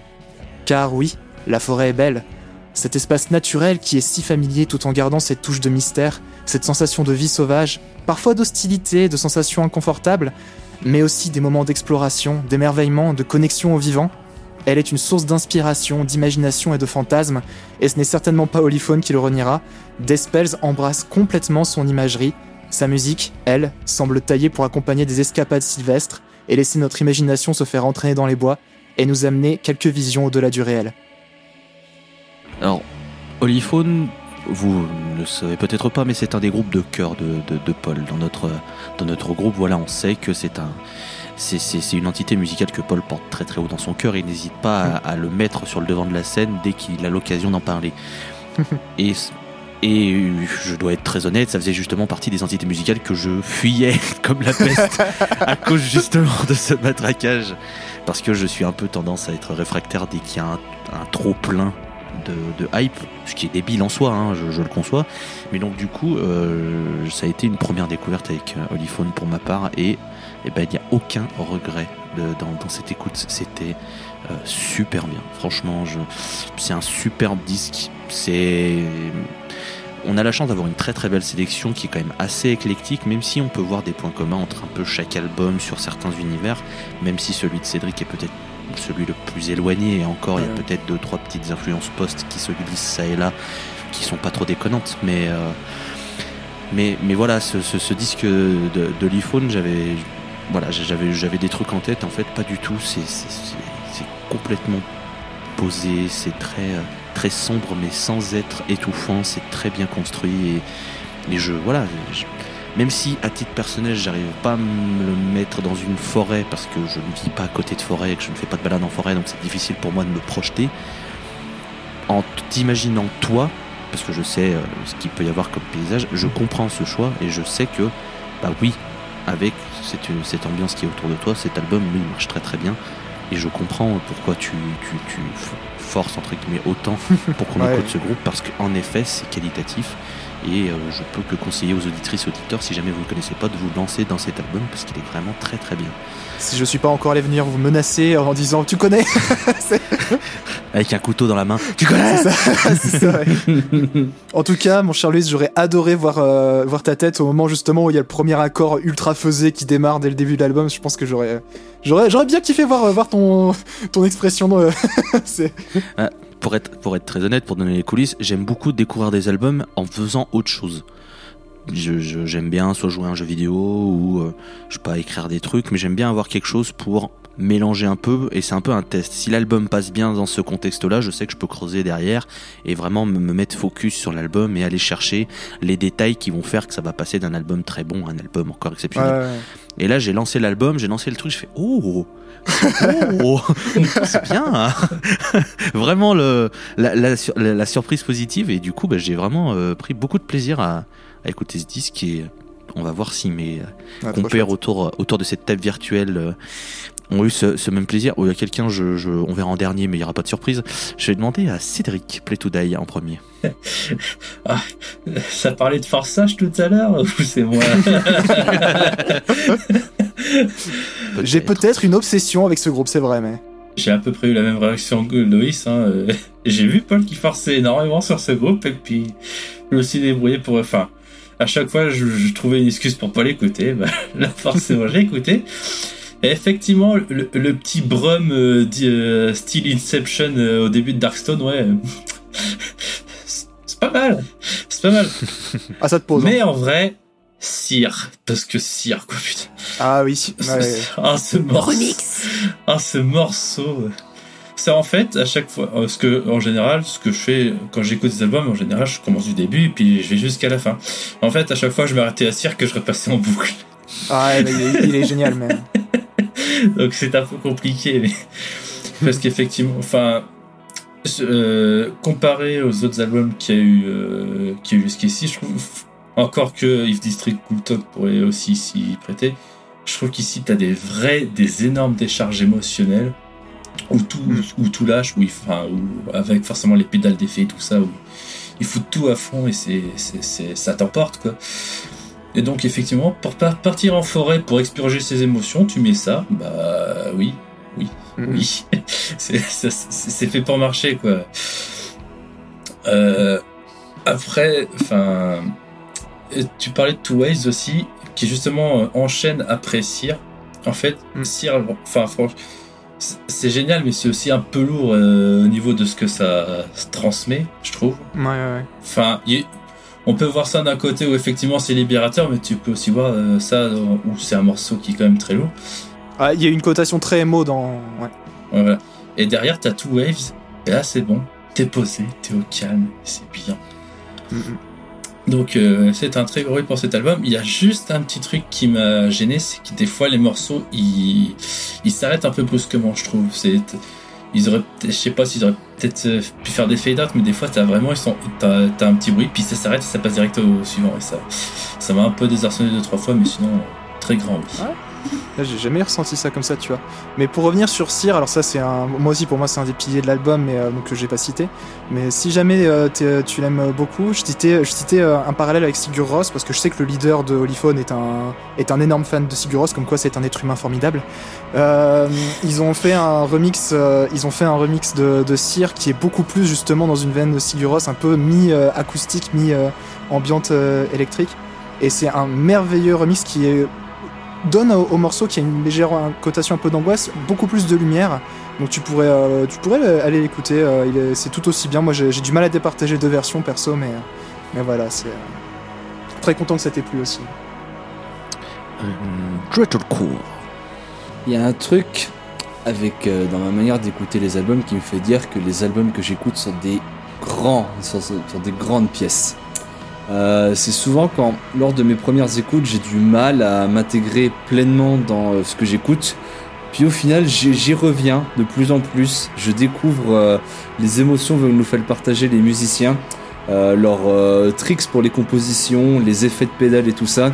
Car oui, la forêt est belle, cet espace naturel qui est si familier tout en gardant cette touche de mystère, cette sensation de vie sauvage, parfois d'hostilité, de sensations inconfortables, mais aussi des moments d'exploration, d'émerveillement, de connexion au vivant. Elle est une source d'inspiration, d'imagination et de fantasmes, et ce n'est certainement pas Oliphone qui le reniera. Despels embrasse complètement son imagerie. Sa musique, elle, semble taillée pour accompagner des escapades sylvestres et laisser notre imagination se faire entraîner dans les bois et nous amener quelques visions au-delà du réel. Alors, Oliphone, vous ne le savez peut-être pas, mais c'est un des groupes de cœur de, de- de Paul. Dans notre, dans notre groupe, voilà, on sait que c'est un. C'est, une entité musicale que Paul porte très très haut dans son cœur et il n'hésite pas à, à le mettre sur le devant de la scène dès qu'il a l'occasion d'en parler. et, et je dois être très honnête, ça faisait justement partie des entités musicales que je fuyais comme la peste à cause justement de ce matraquage. Parce que je suis un peu tendance à être réfractaire dès qu'il y a un, un trop plein de, hype, ce qui est débile en soi, hein, je, le conçois. Mais donc du coup, euh, ça a été une première découverte avec euh, Oliphone pour ma part et eh ben, il n'y a aucun regret dans, cette écoute. C'était euh, super bien. Franchement, c'est un superbe disque. C'est on a la chance d'avoir une très très belle sélection qui est quand même assez éclectique, même si on peut voir des points communs entre un peu chaque album sur certains univers, même si celui de Cédric est peut-être celui le plus éloigné, et encore il y a peut-être deux trois petites influences post qui se glissent ça et là, qui sont pas trop déconnantes, mais euh, mais, mais voilà, ce, ce- ce disque de, de l'iPhone, j'avais voilà, j'avais j'avais des trucs en tête, en fait pas du tout, c'est complètement posé, c'est très très sombre mais sans être étouffant, c'est très bien construit et, et je voilà, je- même si à titre personnel j'arrive pas à me le mettre dans une forêt parce que je ne vis pas à côté de forêt et que je ne fais pas de balade en forêt donc c'est difficile pour moi de me projeter. En t'imaginant toi parce que je sais euh, ce qu'il peut y avoir comme paysage je comprends ce choix et je sais que bah oui avec cette, cette ambiance qui est autour de toi cet album lui marche très très bien. Et je comprends pourquoi tu, tu, forces entre guillemets autant pour qu'on Ouais. écoute ce groupe parce qu'en effet c'est qualitatif Et euh, je peux que conseiller aux auditrices et auditeurs, si jamais vous ne connaissez pas, de vous lancer dans cet album parce qu'il est vraiment très très bien. Si je suis pas encore allé venir vous menacer en disant tu connais, Avec un couteau dans la main. Tu connais ça, ça, ouais. En tout cas, mon cher Louis, j'aurais adoré voir, euh, voir ta tête au moment justement où il y a le premier accord ultra faisé qui démarre dès le début de l'album. Je pense que j'aurais, j'aurais, j'aurais bien kiffé voir, euh, voir ton, ton expression. euh, c'est- pour être, très honnête, pour donner les coulisses, j'aime beaucoup découvrir des albums en faisant autre chose. J'aime bien soit jouer à un jeu vidéo ou euh, je sais pas écrire des trucs, mais j'aime bien avoir quelque chose pour mélanger un peu et c'est un peu un test. Si l'album passe bien dans ce contexte-là, je sais que je peux creuser derrière et vraiment me, me mettre focus sur l'album et aller chercher les détails qui vont faire que ça va passer d'un album très bon à un album encore exceptionnel. ouais, ouais. Et là, j'ai lancé l'album, j'ai lancé le truc, je fais oh, oh c'est bien. hein. vraiment le, la, la sur- la- la surprise positive et du coup, bah, j'ai vraiment euh, pris beaucoup de plaisir à, à écouter ce disque et on va voir si mes compères autour, autour de cette table virtuelle euh, ont eu ce, ce même plaisir. Ou il y a quelqu'un, je, je- on verra en dernier, mais il n'y aura pas de surprise. Je vais demander à Cédric Play to Die en premier. Ça parlait de forçage tout à l'heure ou c'est moi? J'ai peut-être une obsession avec ce groupe, c'est vrai, mais. J'ai à peu près eu la même réaction que Loïs. Hein. euh, J'ai vu Paul qui forçait énormément sur ce groupe et puis je me suis débrouillé pour. Enfin, à chaque fois, je, je trouvais une excuse pour pas l'écouter. Bah, là, forcément, j'ai écouté. Et effectivement, le, le petit brum euh, euh, style Inception euh, au début de Darkstone, ouais. euh, c'est pas mal. C'est pas mal. Ah, ça te pose. hein. Mais en vrai, Cire. Parce que Cire, quoi, putain. Ah oui. ouais. Ah, ce morceau. Ah, ce morceau. euh. C'est en fait à chaque fois. Parce que, en général, ce que je fais quand j'écoute des albums, en général, je commence du début et puis je vais jusqu'à la fin. En fait, à chaque fois, je m'arrêtais à cire que je repassais en boucle. Ah, il, est, il est génial, mais. Donc c'est un peu compliqué, mais. Parce qu'effectivement, enfin. euh, comparé aux autres albums qu'il y a eu, euh, qu'il y a eu jusqu'ici, je trouve. Encore que If District Cool Talk pourrait aussi s'y prêter. Je trouve qu'ici, t'as des vrais, des énormes décharges émotionnelles. Où tout, où tout lâche, où il, enfin, où, avec forcément les pédales d'effet et tout ça, où il fout tout à fond et c'est, c'est, c'est- ça t'emporte, quoi. Et donc, effectivement, pour par- partir en forêt pour expurger ses émotions, tu mets ça, bah oui, oui. c'est, ça- c'est- fait pour marcher, quoi. Euh, après, enfin, tu parlais de Two Ways aussi, qui justement euh, enchaîne après Cyr. En fait, Mm. Cyr, enfin, franchement, c'est- c'est génial, mais c'est aussi un peu lourd euh, au niveau de ce que ça se transmet, je trouve. Ouais, ouais, ouais. Enfin, il- on peut voir ça d'un côté où effectivement c'est libérateur, mais tu peux aussi voir euh, ça dans- où c'est un morceau qui est quand même très lourd. Ah, il y a une cotation très émo dans. Ouais. Voilà. Et derrière, t'as Two Waves, et là c'est bon, t'es posé, t'es au calme, c'est bien. Mhm. Donc euh, c'est un très gros hit pour cet album. Il y a juste un petit truc qui m'a gêné, c'est que des fois les morceaux ils ils s'arrêtent un peu brusquement, je trouve. C'est ils auraient, je sais pas s'ils auraient peut-être euh, pu faire des fade out, mais des fois t'as vraiment ils sont t'as un petit bruit puis ça s'arrête et ça passe direct au suivant et ça ça m'a un peu désarçonné deux trois fois, mais sinon très grand oui. Là, j'ai jamais ressenti ça comme ça, tu vois. Mais pour revenir sur Cyr, alors ça, c'est un. Moi aussi, pour moi, c'est un des piliers de l'album, mais euh, que j'ai pas cité. Mais si jamais euh, t'es- tu l'aimes beaucoup, je citais, je citais euh, un parallèle avec Sigur Rós, parce que je sais que le leader de Holyphone est un, est un énorme fan de Sigur Rós, comme quoi c'est un être humain formidable. Euh, ils ont fait un remix, euh, ils ont fait un remix de, de Cyr qui est beaucoup plus justement dans une veine de Sigur Rós, un peu mi-acoustique, mi-ambiante euh, électrique. Et c'est un merveilleux remix qui est donne au, au morceau qui a une légère euh, cotation un peu d'angoisse beaucoup plus de lumière donc tu pourrais euh, tu pourrais le- aller l'écouter euh, c'est tout aussi bien moi j'ai du mal à départager deux versions perso mais mais voilà c'est euh, très content que ça t'ait plu aussi. Il y a un truc avec euh, dans ma manière d'écouter les albums qui me fait dire que les albums que j'écoute sont des grands, sont, sont des grandes pièces. Euh, c'est souvent quand, lors de mes premières écoutes, j'ai du mal à m'intégrer pleinement dans euh, ce que j'écoute. Puis au final, j'y reviens de plus en plus. Je découvre euh, les émotions que nous fait partager les musiciens, leurs tricks pour les compositions, les effets de pédale et tout ça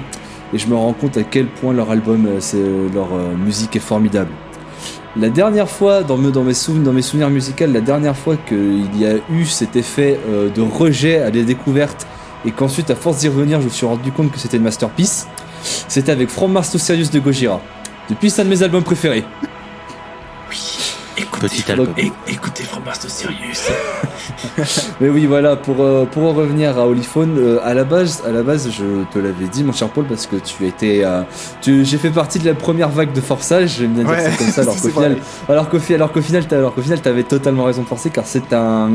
et je me rends compte à quel point leur album, leur musique est formidable. La dernière fois, dans, me- dans, mes, souvenirs, musicaux, la dernière fois qu'il y a eu cet effet de rejet à la découverte et qu'ensuite, à force d'y revenir, je me suis rendu compte que c'était une masterpiece. C'était avec From Mars to Sirius de Gojira. Depuis, c'est un de mes albums préférés. Écoutez, Petit album. écoutez From Mars to Sirius. Mais oui, voilà, pour, euh, pour en revenir à Holyphone, euh, à la base, à la base, je te l'avais dit, mon cher Paul, parce que tu étais, euh, tu, j'ai fait partie de la première vague de forçage, j'aime bien dire ça comme ça, alors qu'au final, alors qu'au alors qu'au final, alors qu'au final, t'avais totalement raison de forcer, car c'est un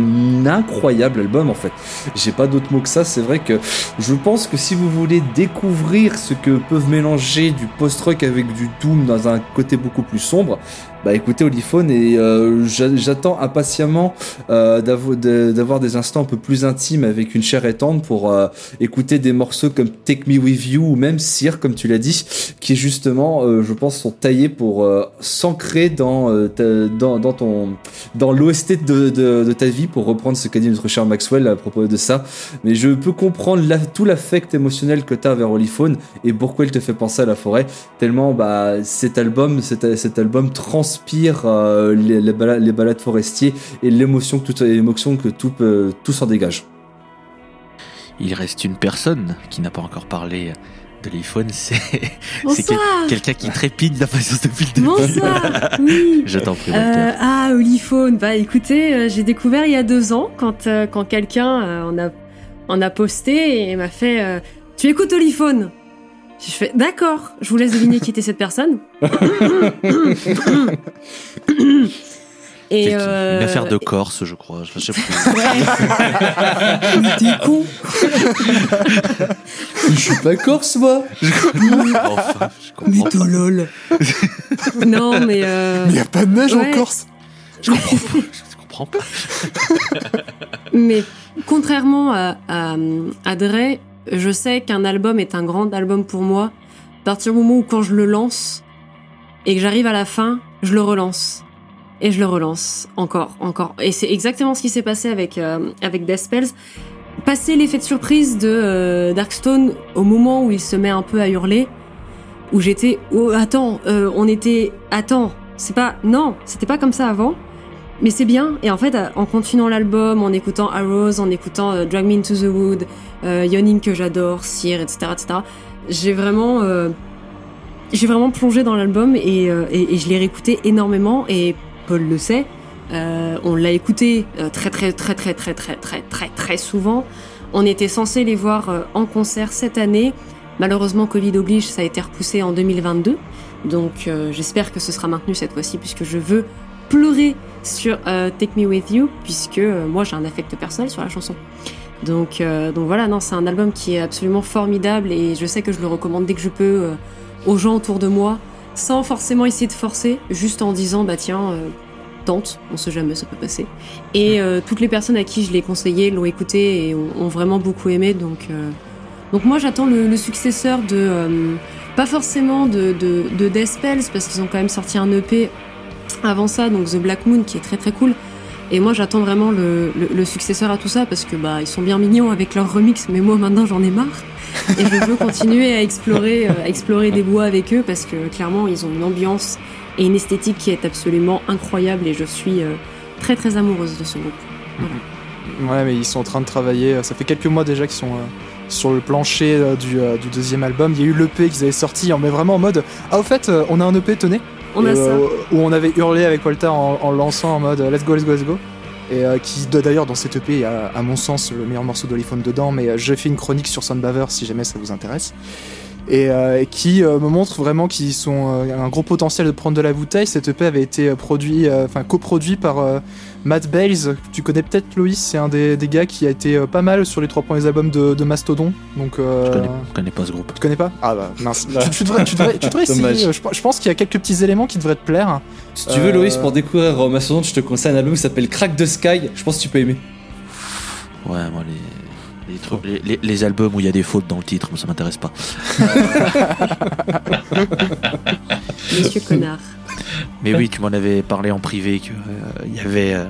incroyable album, en fait. J'ai pas d'autre mot que ça, c'est vrai que je pense que si vous voulez découvrir ce que peuvent mélanger du post-rock avec du doom dans un côté beaucoup plus sombre, bah écoutez Holyphone et euh, j'a- j'attends impatiemment euh, d'avoir des instants un peu plus intimes avec une chair étendre pour euh, écouter des morceaux comme Take Me With You ou même Sire comme tu l'as dit qui justement euh, je pense sont taillés pour euh, s'ancrer dans, dans dans ton dans l'OST de, de, ta vie pour reprendre ce qu'a dit notre cher Maxwell à propos de ça. Mais je peux comprendre tout l'affect émotionnel que tu as vers Holyphone et pourquoi il te fait penser à la forêt tellement bah cet album cet, album transpire les, les, balades, forestiers et l'émotion que tout que tout peut- tout s'en dégage Il reste une personne qui n'a pas encore parlé de l'iPhone, c'est quel- quelqu'un qui trépide d'impatience depuis le début. Bonsoir Oui Je t'en prie, Euh, ah, Oliphone. Bah écoutez, euh, j'ai découvert il y a deux ans quand, euh, quand quelqu'un euh, en, a, en a posté et m'a fait euh, Tu écoutes Oliphone Je fais D'accord, je vous laisse deviner qui était cette personne. et euh, Une affaire de Corse, je crois. Je sais plus. Ouais. T'es con je suis pas corse moi enfin, je Mais comprends pas. lol Non, mais. euh, Mais y a pas de neige Ouais. en Corse Je comprends pas. Je comprends pas. Mais contrairement à, à, à Dre, je sais qu'un album est un grand album pour moi. À partir du moment où quand je le lance et que j'arrive à la fin, je le relance. Et je le relance encore, encore. Et c'est exactement ce qui s'est passé avec, euh, avec Death Spells. Passer l'effet de surprise de euh, Darkstone au moment où il se met un peu à hurler, où j'étais, oh, attends, euh, on était, attends, c'est pas, non, c'était pas comme ça avant. Mais c'est bien. Et en fait, en continuant l'album, en écoutant Arrows, en écoutant Drag Me Into the Wood, Yawning que j'adore, Sear, etc., etc., j'ai vraiment, j'ai vraiment plongé dans l'album et, et, et je l'ai réécouté énormément. Et Le sait, euh, on l'a écouté euh, très, très, très, très, très, très, très, très, très souvent. On était censé les voir euh, en concert cette année. Malheureusement, Covid oblige, ça a été repoussé en 2022. Donc, j'espère que ce sera maintenu cette fois-ci puisque je veux pleurer sur Take Me With You, puisque moi j'ai un affect personnel sur la chanson. Donc, donc voilà, non, c'est un album qui est absolument formidable et je sais que je le recommande dès que je peux aux gens autour de moi, sans forcément essayer de forcer, juste en disant bah tiens, euh, tente, on sait jamais, ça peut passer. Et euh, toutes les personnes à qui je l'ai conseillé l'ont écouté et ont, vraiment beaucoup aimé, donc euh, donc moi j'attends le, successeur de pas forcément de Death Spells parce qu'ils ont quand même sorti un EP avant ça, donc The Black Moon, qui est très très cool. Et moi, j'attends vraiment le, le, successeur à tout ça parce que bah ils sont bien mignons avec leur remix, mais moi maintenant j'en ai marre et je veux continuer à explorer, euh, explorer des bois avec eux parce que clairement ils ont une ambiance et une esthétique qui est absolument incroyable et je suis euh, très très amoureuse de ce groupe. Ouais, mais ils sont en train de travailler. euh, Ça fait quelques mois déjà qu'ils sont sur le plancher du, du deuxième album. Il y a eu l'EP qu'ils avaient sorti, mais vraiment en mode Ah, au fait, on a un EP, tenez. On a Et, ça. euh, Où on avait hurlé avec Walter en, lançant en mode Let's go, let's go, let's go. Et euh, qui, d'ailleurs, dans cet EP, a, à mon sens, le meilleur morceau d'Oliphone dedans. Mais euh, j'ai fait une chronique sur Soundbaver si jamais ça vous intéresse. Et, euh, et qui euh, me montre vraiment qu'ils sont euh, un gros potentiel de prendre de la bouteille. Cet EP avait été euh, produit, euh, enfin coproduit par euh, Matt Bales. Tu connais peut-être Loïs, c'est un des, des gars qui a été euh, pas mal sur les trois premiers albums de, de Mastodon. Donc, euh, Je connais, je connais pas ce groupe. tu connais pas? Ah bah mince. tu, tu devrais, tu devrais, tu devrais essayer. Je, je pense qu'il y a quelques petits éléments qui devraient te plaire. Si tu veux, Loïs, pour découvrir euh, Mastodon, je te conseille un album qui s'appelle Crack the Sky. Je pense que tu peux aimer. Ouais, moi, les, les, trucs- les, les- les albums où il y a des fautes dans le titre, moi, ça m'intéresse pas. Monsieur connard. Mais oui, tu m'en avais parlé en privé qu'il y avait euh,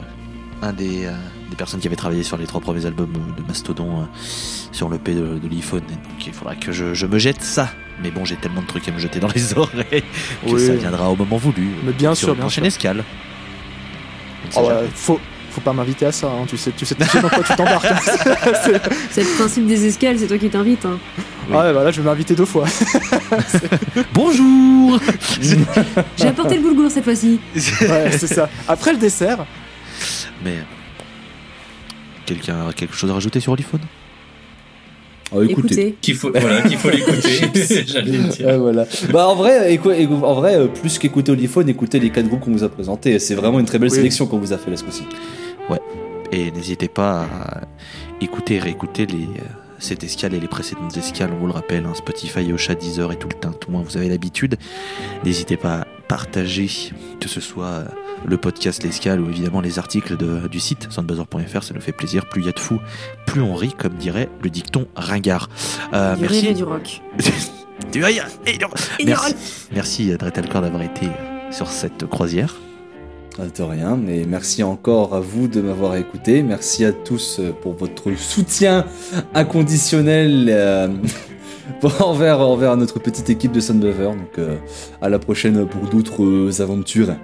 un des, euh, des personnes qui avait travaillé sur les trois premiers albums euh, de Mastodon euh, sur le P de, de l'iPhone. Donc il faudra que je, je me jette ça. Mais bon, j'ai tellement de trucs à me jeter dans les oreilles que Oui. ça viendra au moment voulu. Mais bien sur sûr, bien prochaine sûr. escale. Oh, ouais, faut, faut pas m'inviter à ça. hein. Tu sais, tu sais, tu sais dans quoi tu t'embarques. hein. C'est- le principe des escales, c'est toi qui t'invites. Hein. Oui. Ah ouais, bah là, je vais m'inviter deux fois. Bonjour J'ai apporté le boulgour cette fois-ci. Ouais, c'est ça. Après le dessert, Mais quelqu'un a quelque chose à rajouter sur Oliphone Oh, écoutez. Écoutez, Qu'il faut, voilà, qu'il faut l'écouter. Ouais, voilà. Bah en vrai, en vrai, euh, plus qu'écouter Oliphone, écoutez les quatre groupes qu'on vous a présentés. C'est vraiment une très belle Oui. sélection qu'on vous a fait là ce coup-ci. Et n'hésitez pas à écouter et réécouter les, euh, cette escale et les précédentes escales, on vous le rappelle, hein, Spotify, Ocha, Deezer et tout le temps, tout le monde, vous avez l'habitude. N'hésitez pas à partager, que ce soit euh, le podcast, l'escale ou évidemment les articles de- du site soundbuzzer.fr, ça nous fait plaisir. Plus il y a de fous, plus on rit, comme dirait le dicton ringard. Euh, du merci. rire et du rock. Du rire et du- Et du Merci, rock. merci d'avoir été sur cette croisière. Ah, De rien, mais merci encore à vous de m'avoir écouté. Merci à tous euh, pour votre soutien inconditionnel euh, envers, envers notre petite équipe de Sunbeaver. Donc euh, à la prochaine pour d'autres aventures.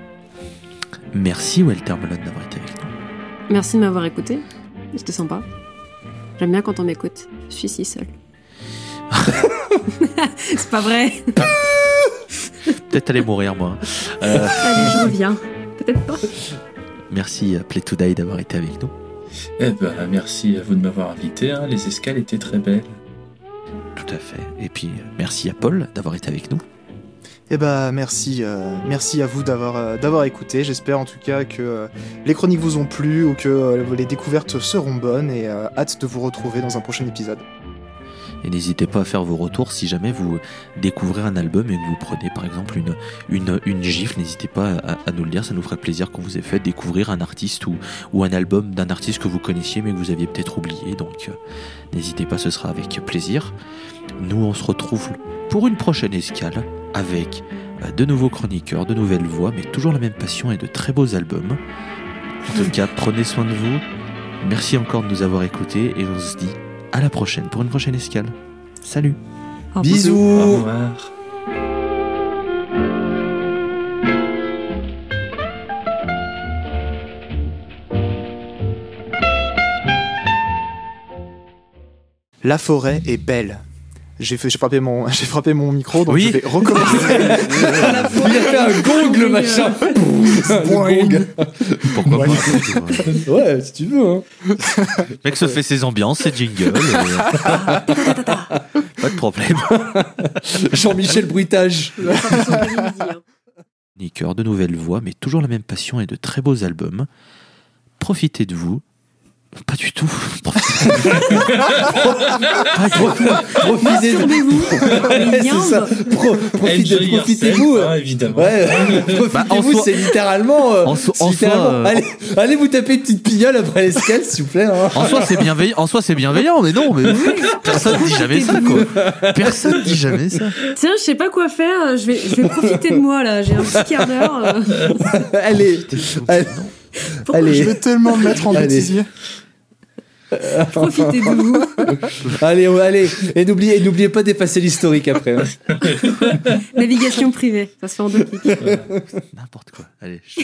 Merci Walter Melon d'avoir été avec nous. Merci de m'avoir écouté. C'était sympa. J'aime bien quand on m'écoute. Je suis si seule. c'est pas vrai. Peut-être aller mourir moi. Euh, Allez, je reviens. Peut-être pas. merci à Play to Die d'avoir été avec nous. Eh ben, merci à vous de m'avoir invité. hein. Les escales étaient très belles. Tout à fait. Et puis euh, merci à Paul d'avoir été avec nous. eh bah merci, euh, merci à vous d'avoir euh, d'avoir écouté. J'espère en tout cas que euh, les chroniques vous ont plu ou que euh, les découvertes seront bonnes et euh, hâte de vous retrouver dans un prochain épisode. Et n'hésitez pas à faire vos retours si jamais vous découvrez un album et que vous prenez par exemple une, une, une gifle. N'hésitez pas à, nous le dire, ça nous ferait plaisir qu'on vous ait fait découvrir un artiste ou, ou un album d'un artiste que vous connaissiez mais que vous aviez peut-être oublié. Donc euh, n'hésitez pas, ce sera avec plaisir. Nous, on se retrouve pour une prochaine escale avec euh, de nouveaux chroniqueurs, de nouvelles voix, mais toujours la même passion et de très beaux albums. En tout cas, prenez soin de vous. Merci encore de nous avoir écoutés et on se dit à la prochaine pour une prochaine escale. Salut Au revoir. Au Bisous revoir. La forêt est belle. J'ai fait, j'ai frappé mon, j'ai frappé mon micro, donc Oui. je vais recommencer. Il a fait un gong le machin. Pourquoi Ouais. pas Ouais, si tu veux. Hein. Le mec se fait ses ambiances, ses jingles. et- pas de problème. Jean-Michel Bruitage. Chroniqueur, de nouvelles voix, mais toujours la même passion et de très beaux albums. Profitez de vous. Pas du tout. Masturbez-vous. Les Profitez-vous. hein, évidemment. Ouais, profitez-vous, c'est littéralement. euh, en so- c'est en littéralement- soi, euh, allez, allez vous taper une petite pignole après l'escale, s'il vous plaît. hein. En soi, c'est bienveillant. En soi, c'est bienveillant, mais non, mais personne dit jamais ça, quoi. Personne dit jamais ça. Tiens, je sais pas quoi faire. Je vais, je vais profiter de moi là. J'ai un petit quart d'heure. euh. allez, allez, Pourquoi allez. Je vais tellement me mettre en Allez. bêtisier? Profitez de vous. allez, allez. Et n'oubliez, n'oubliez pas d'effacer l'historique après. hein. Navigation privée. Ça se fait en deux clics. N'importe quoi. Allez, je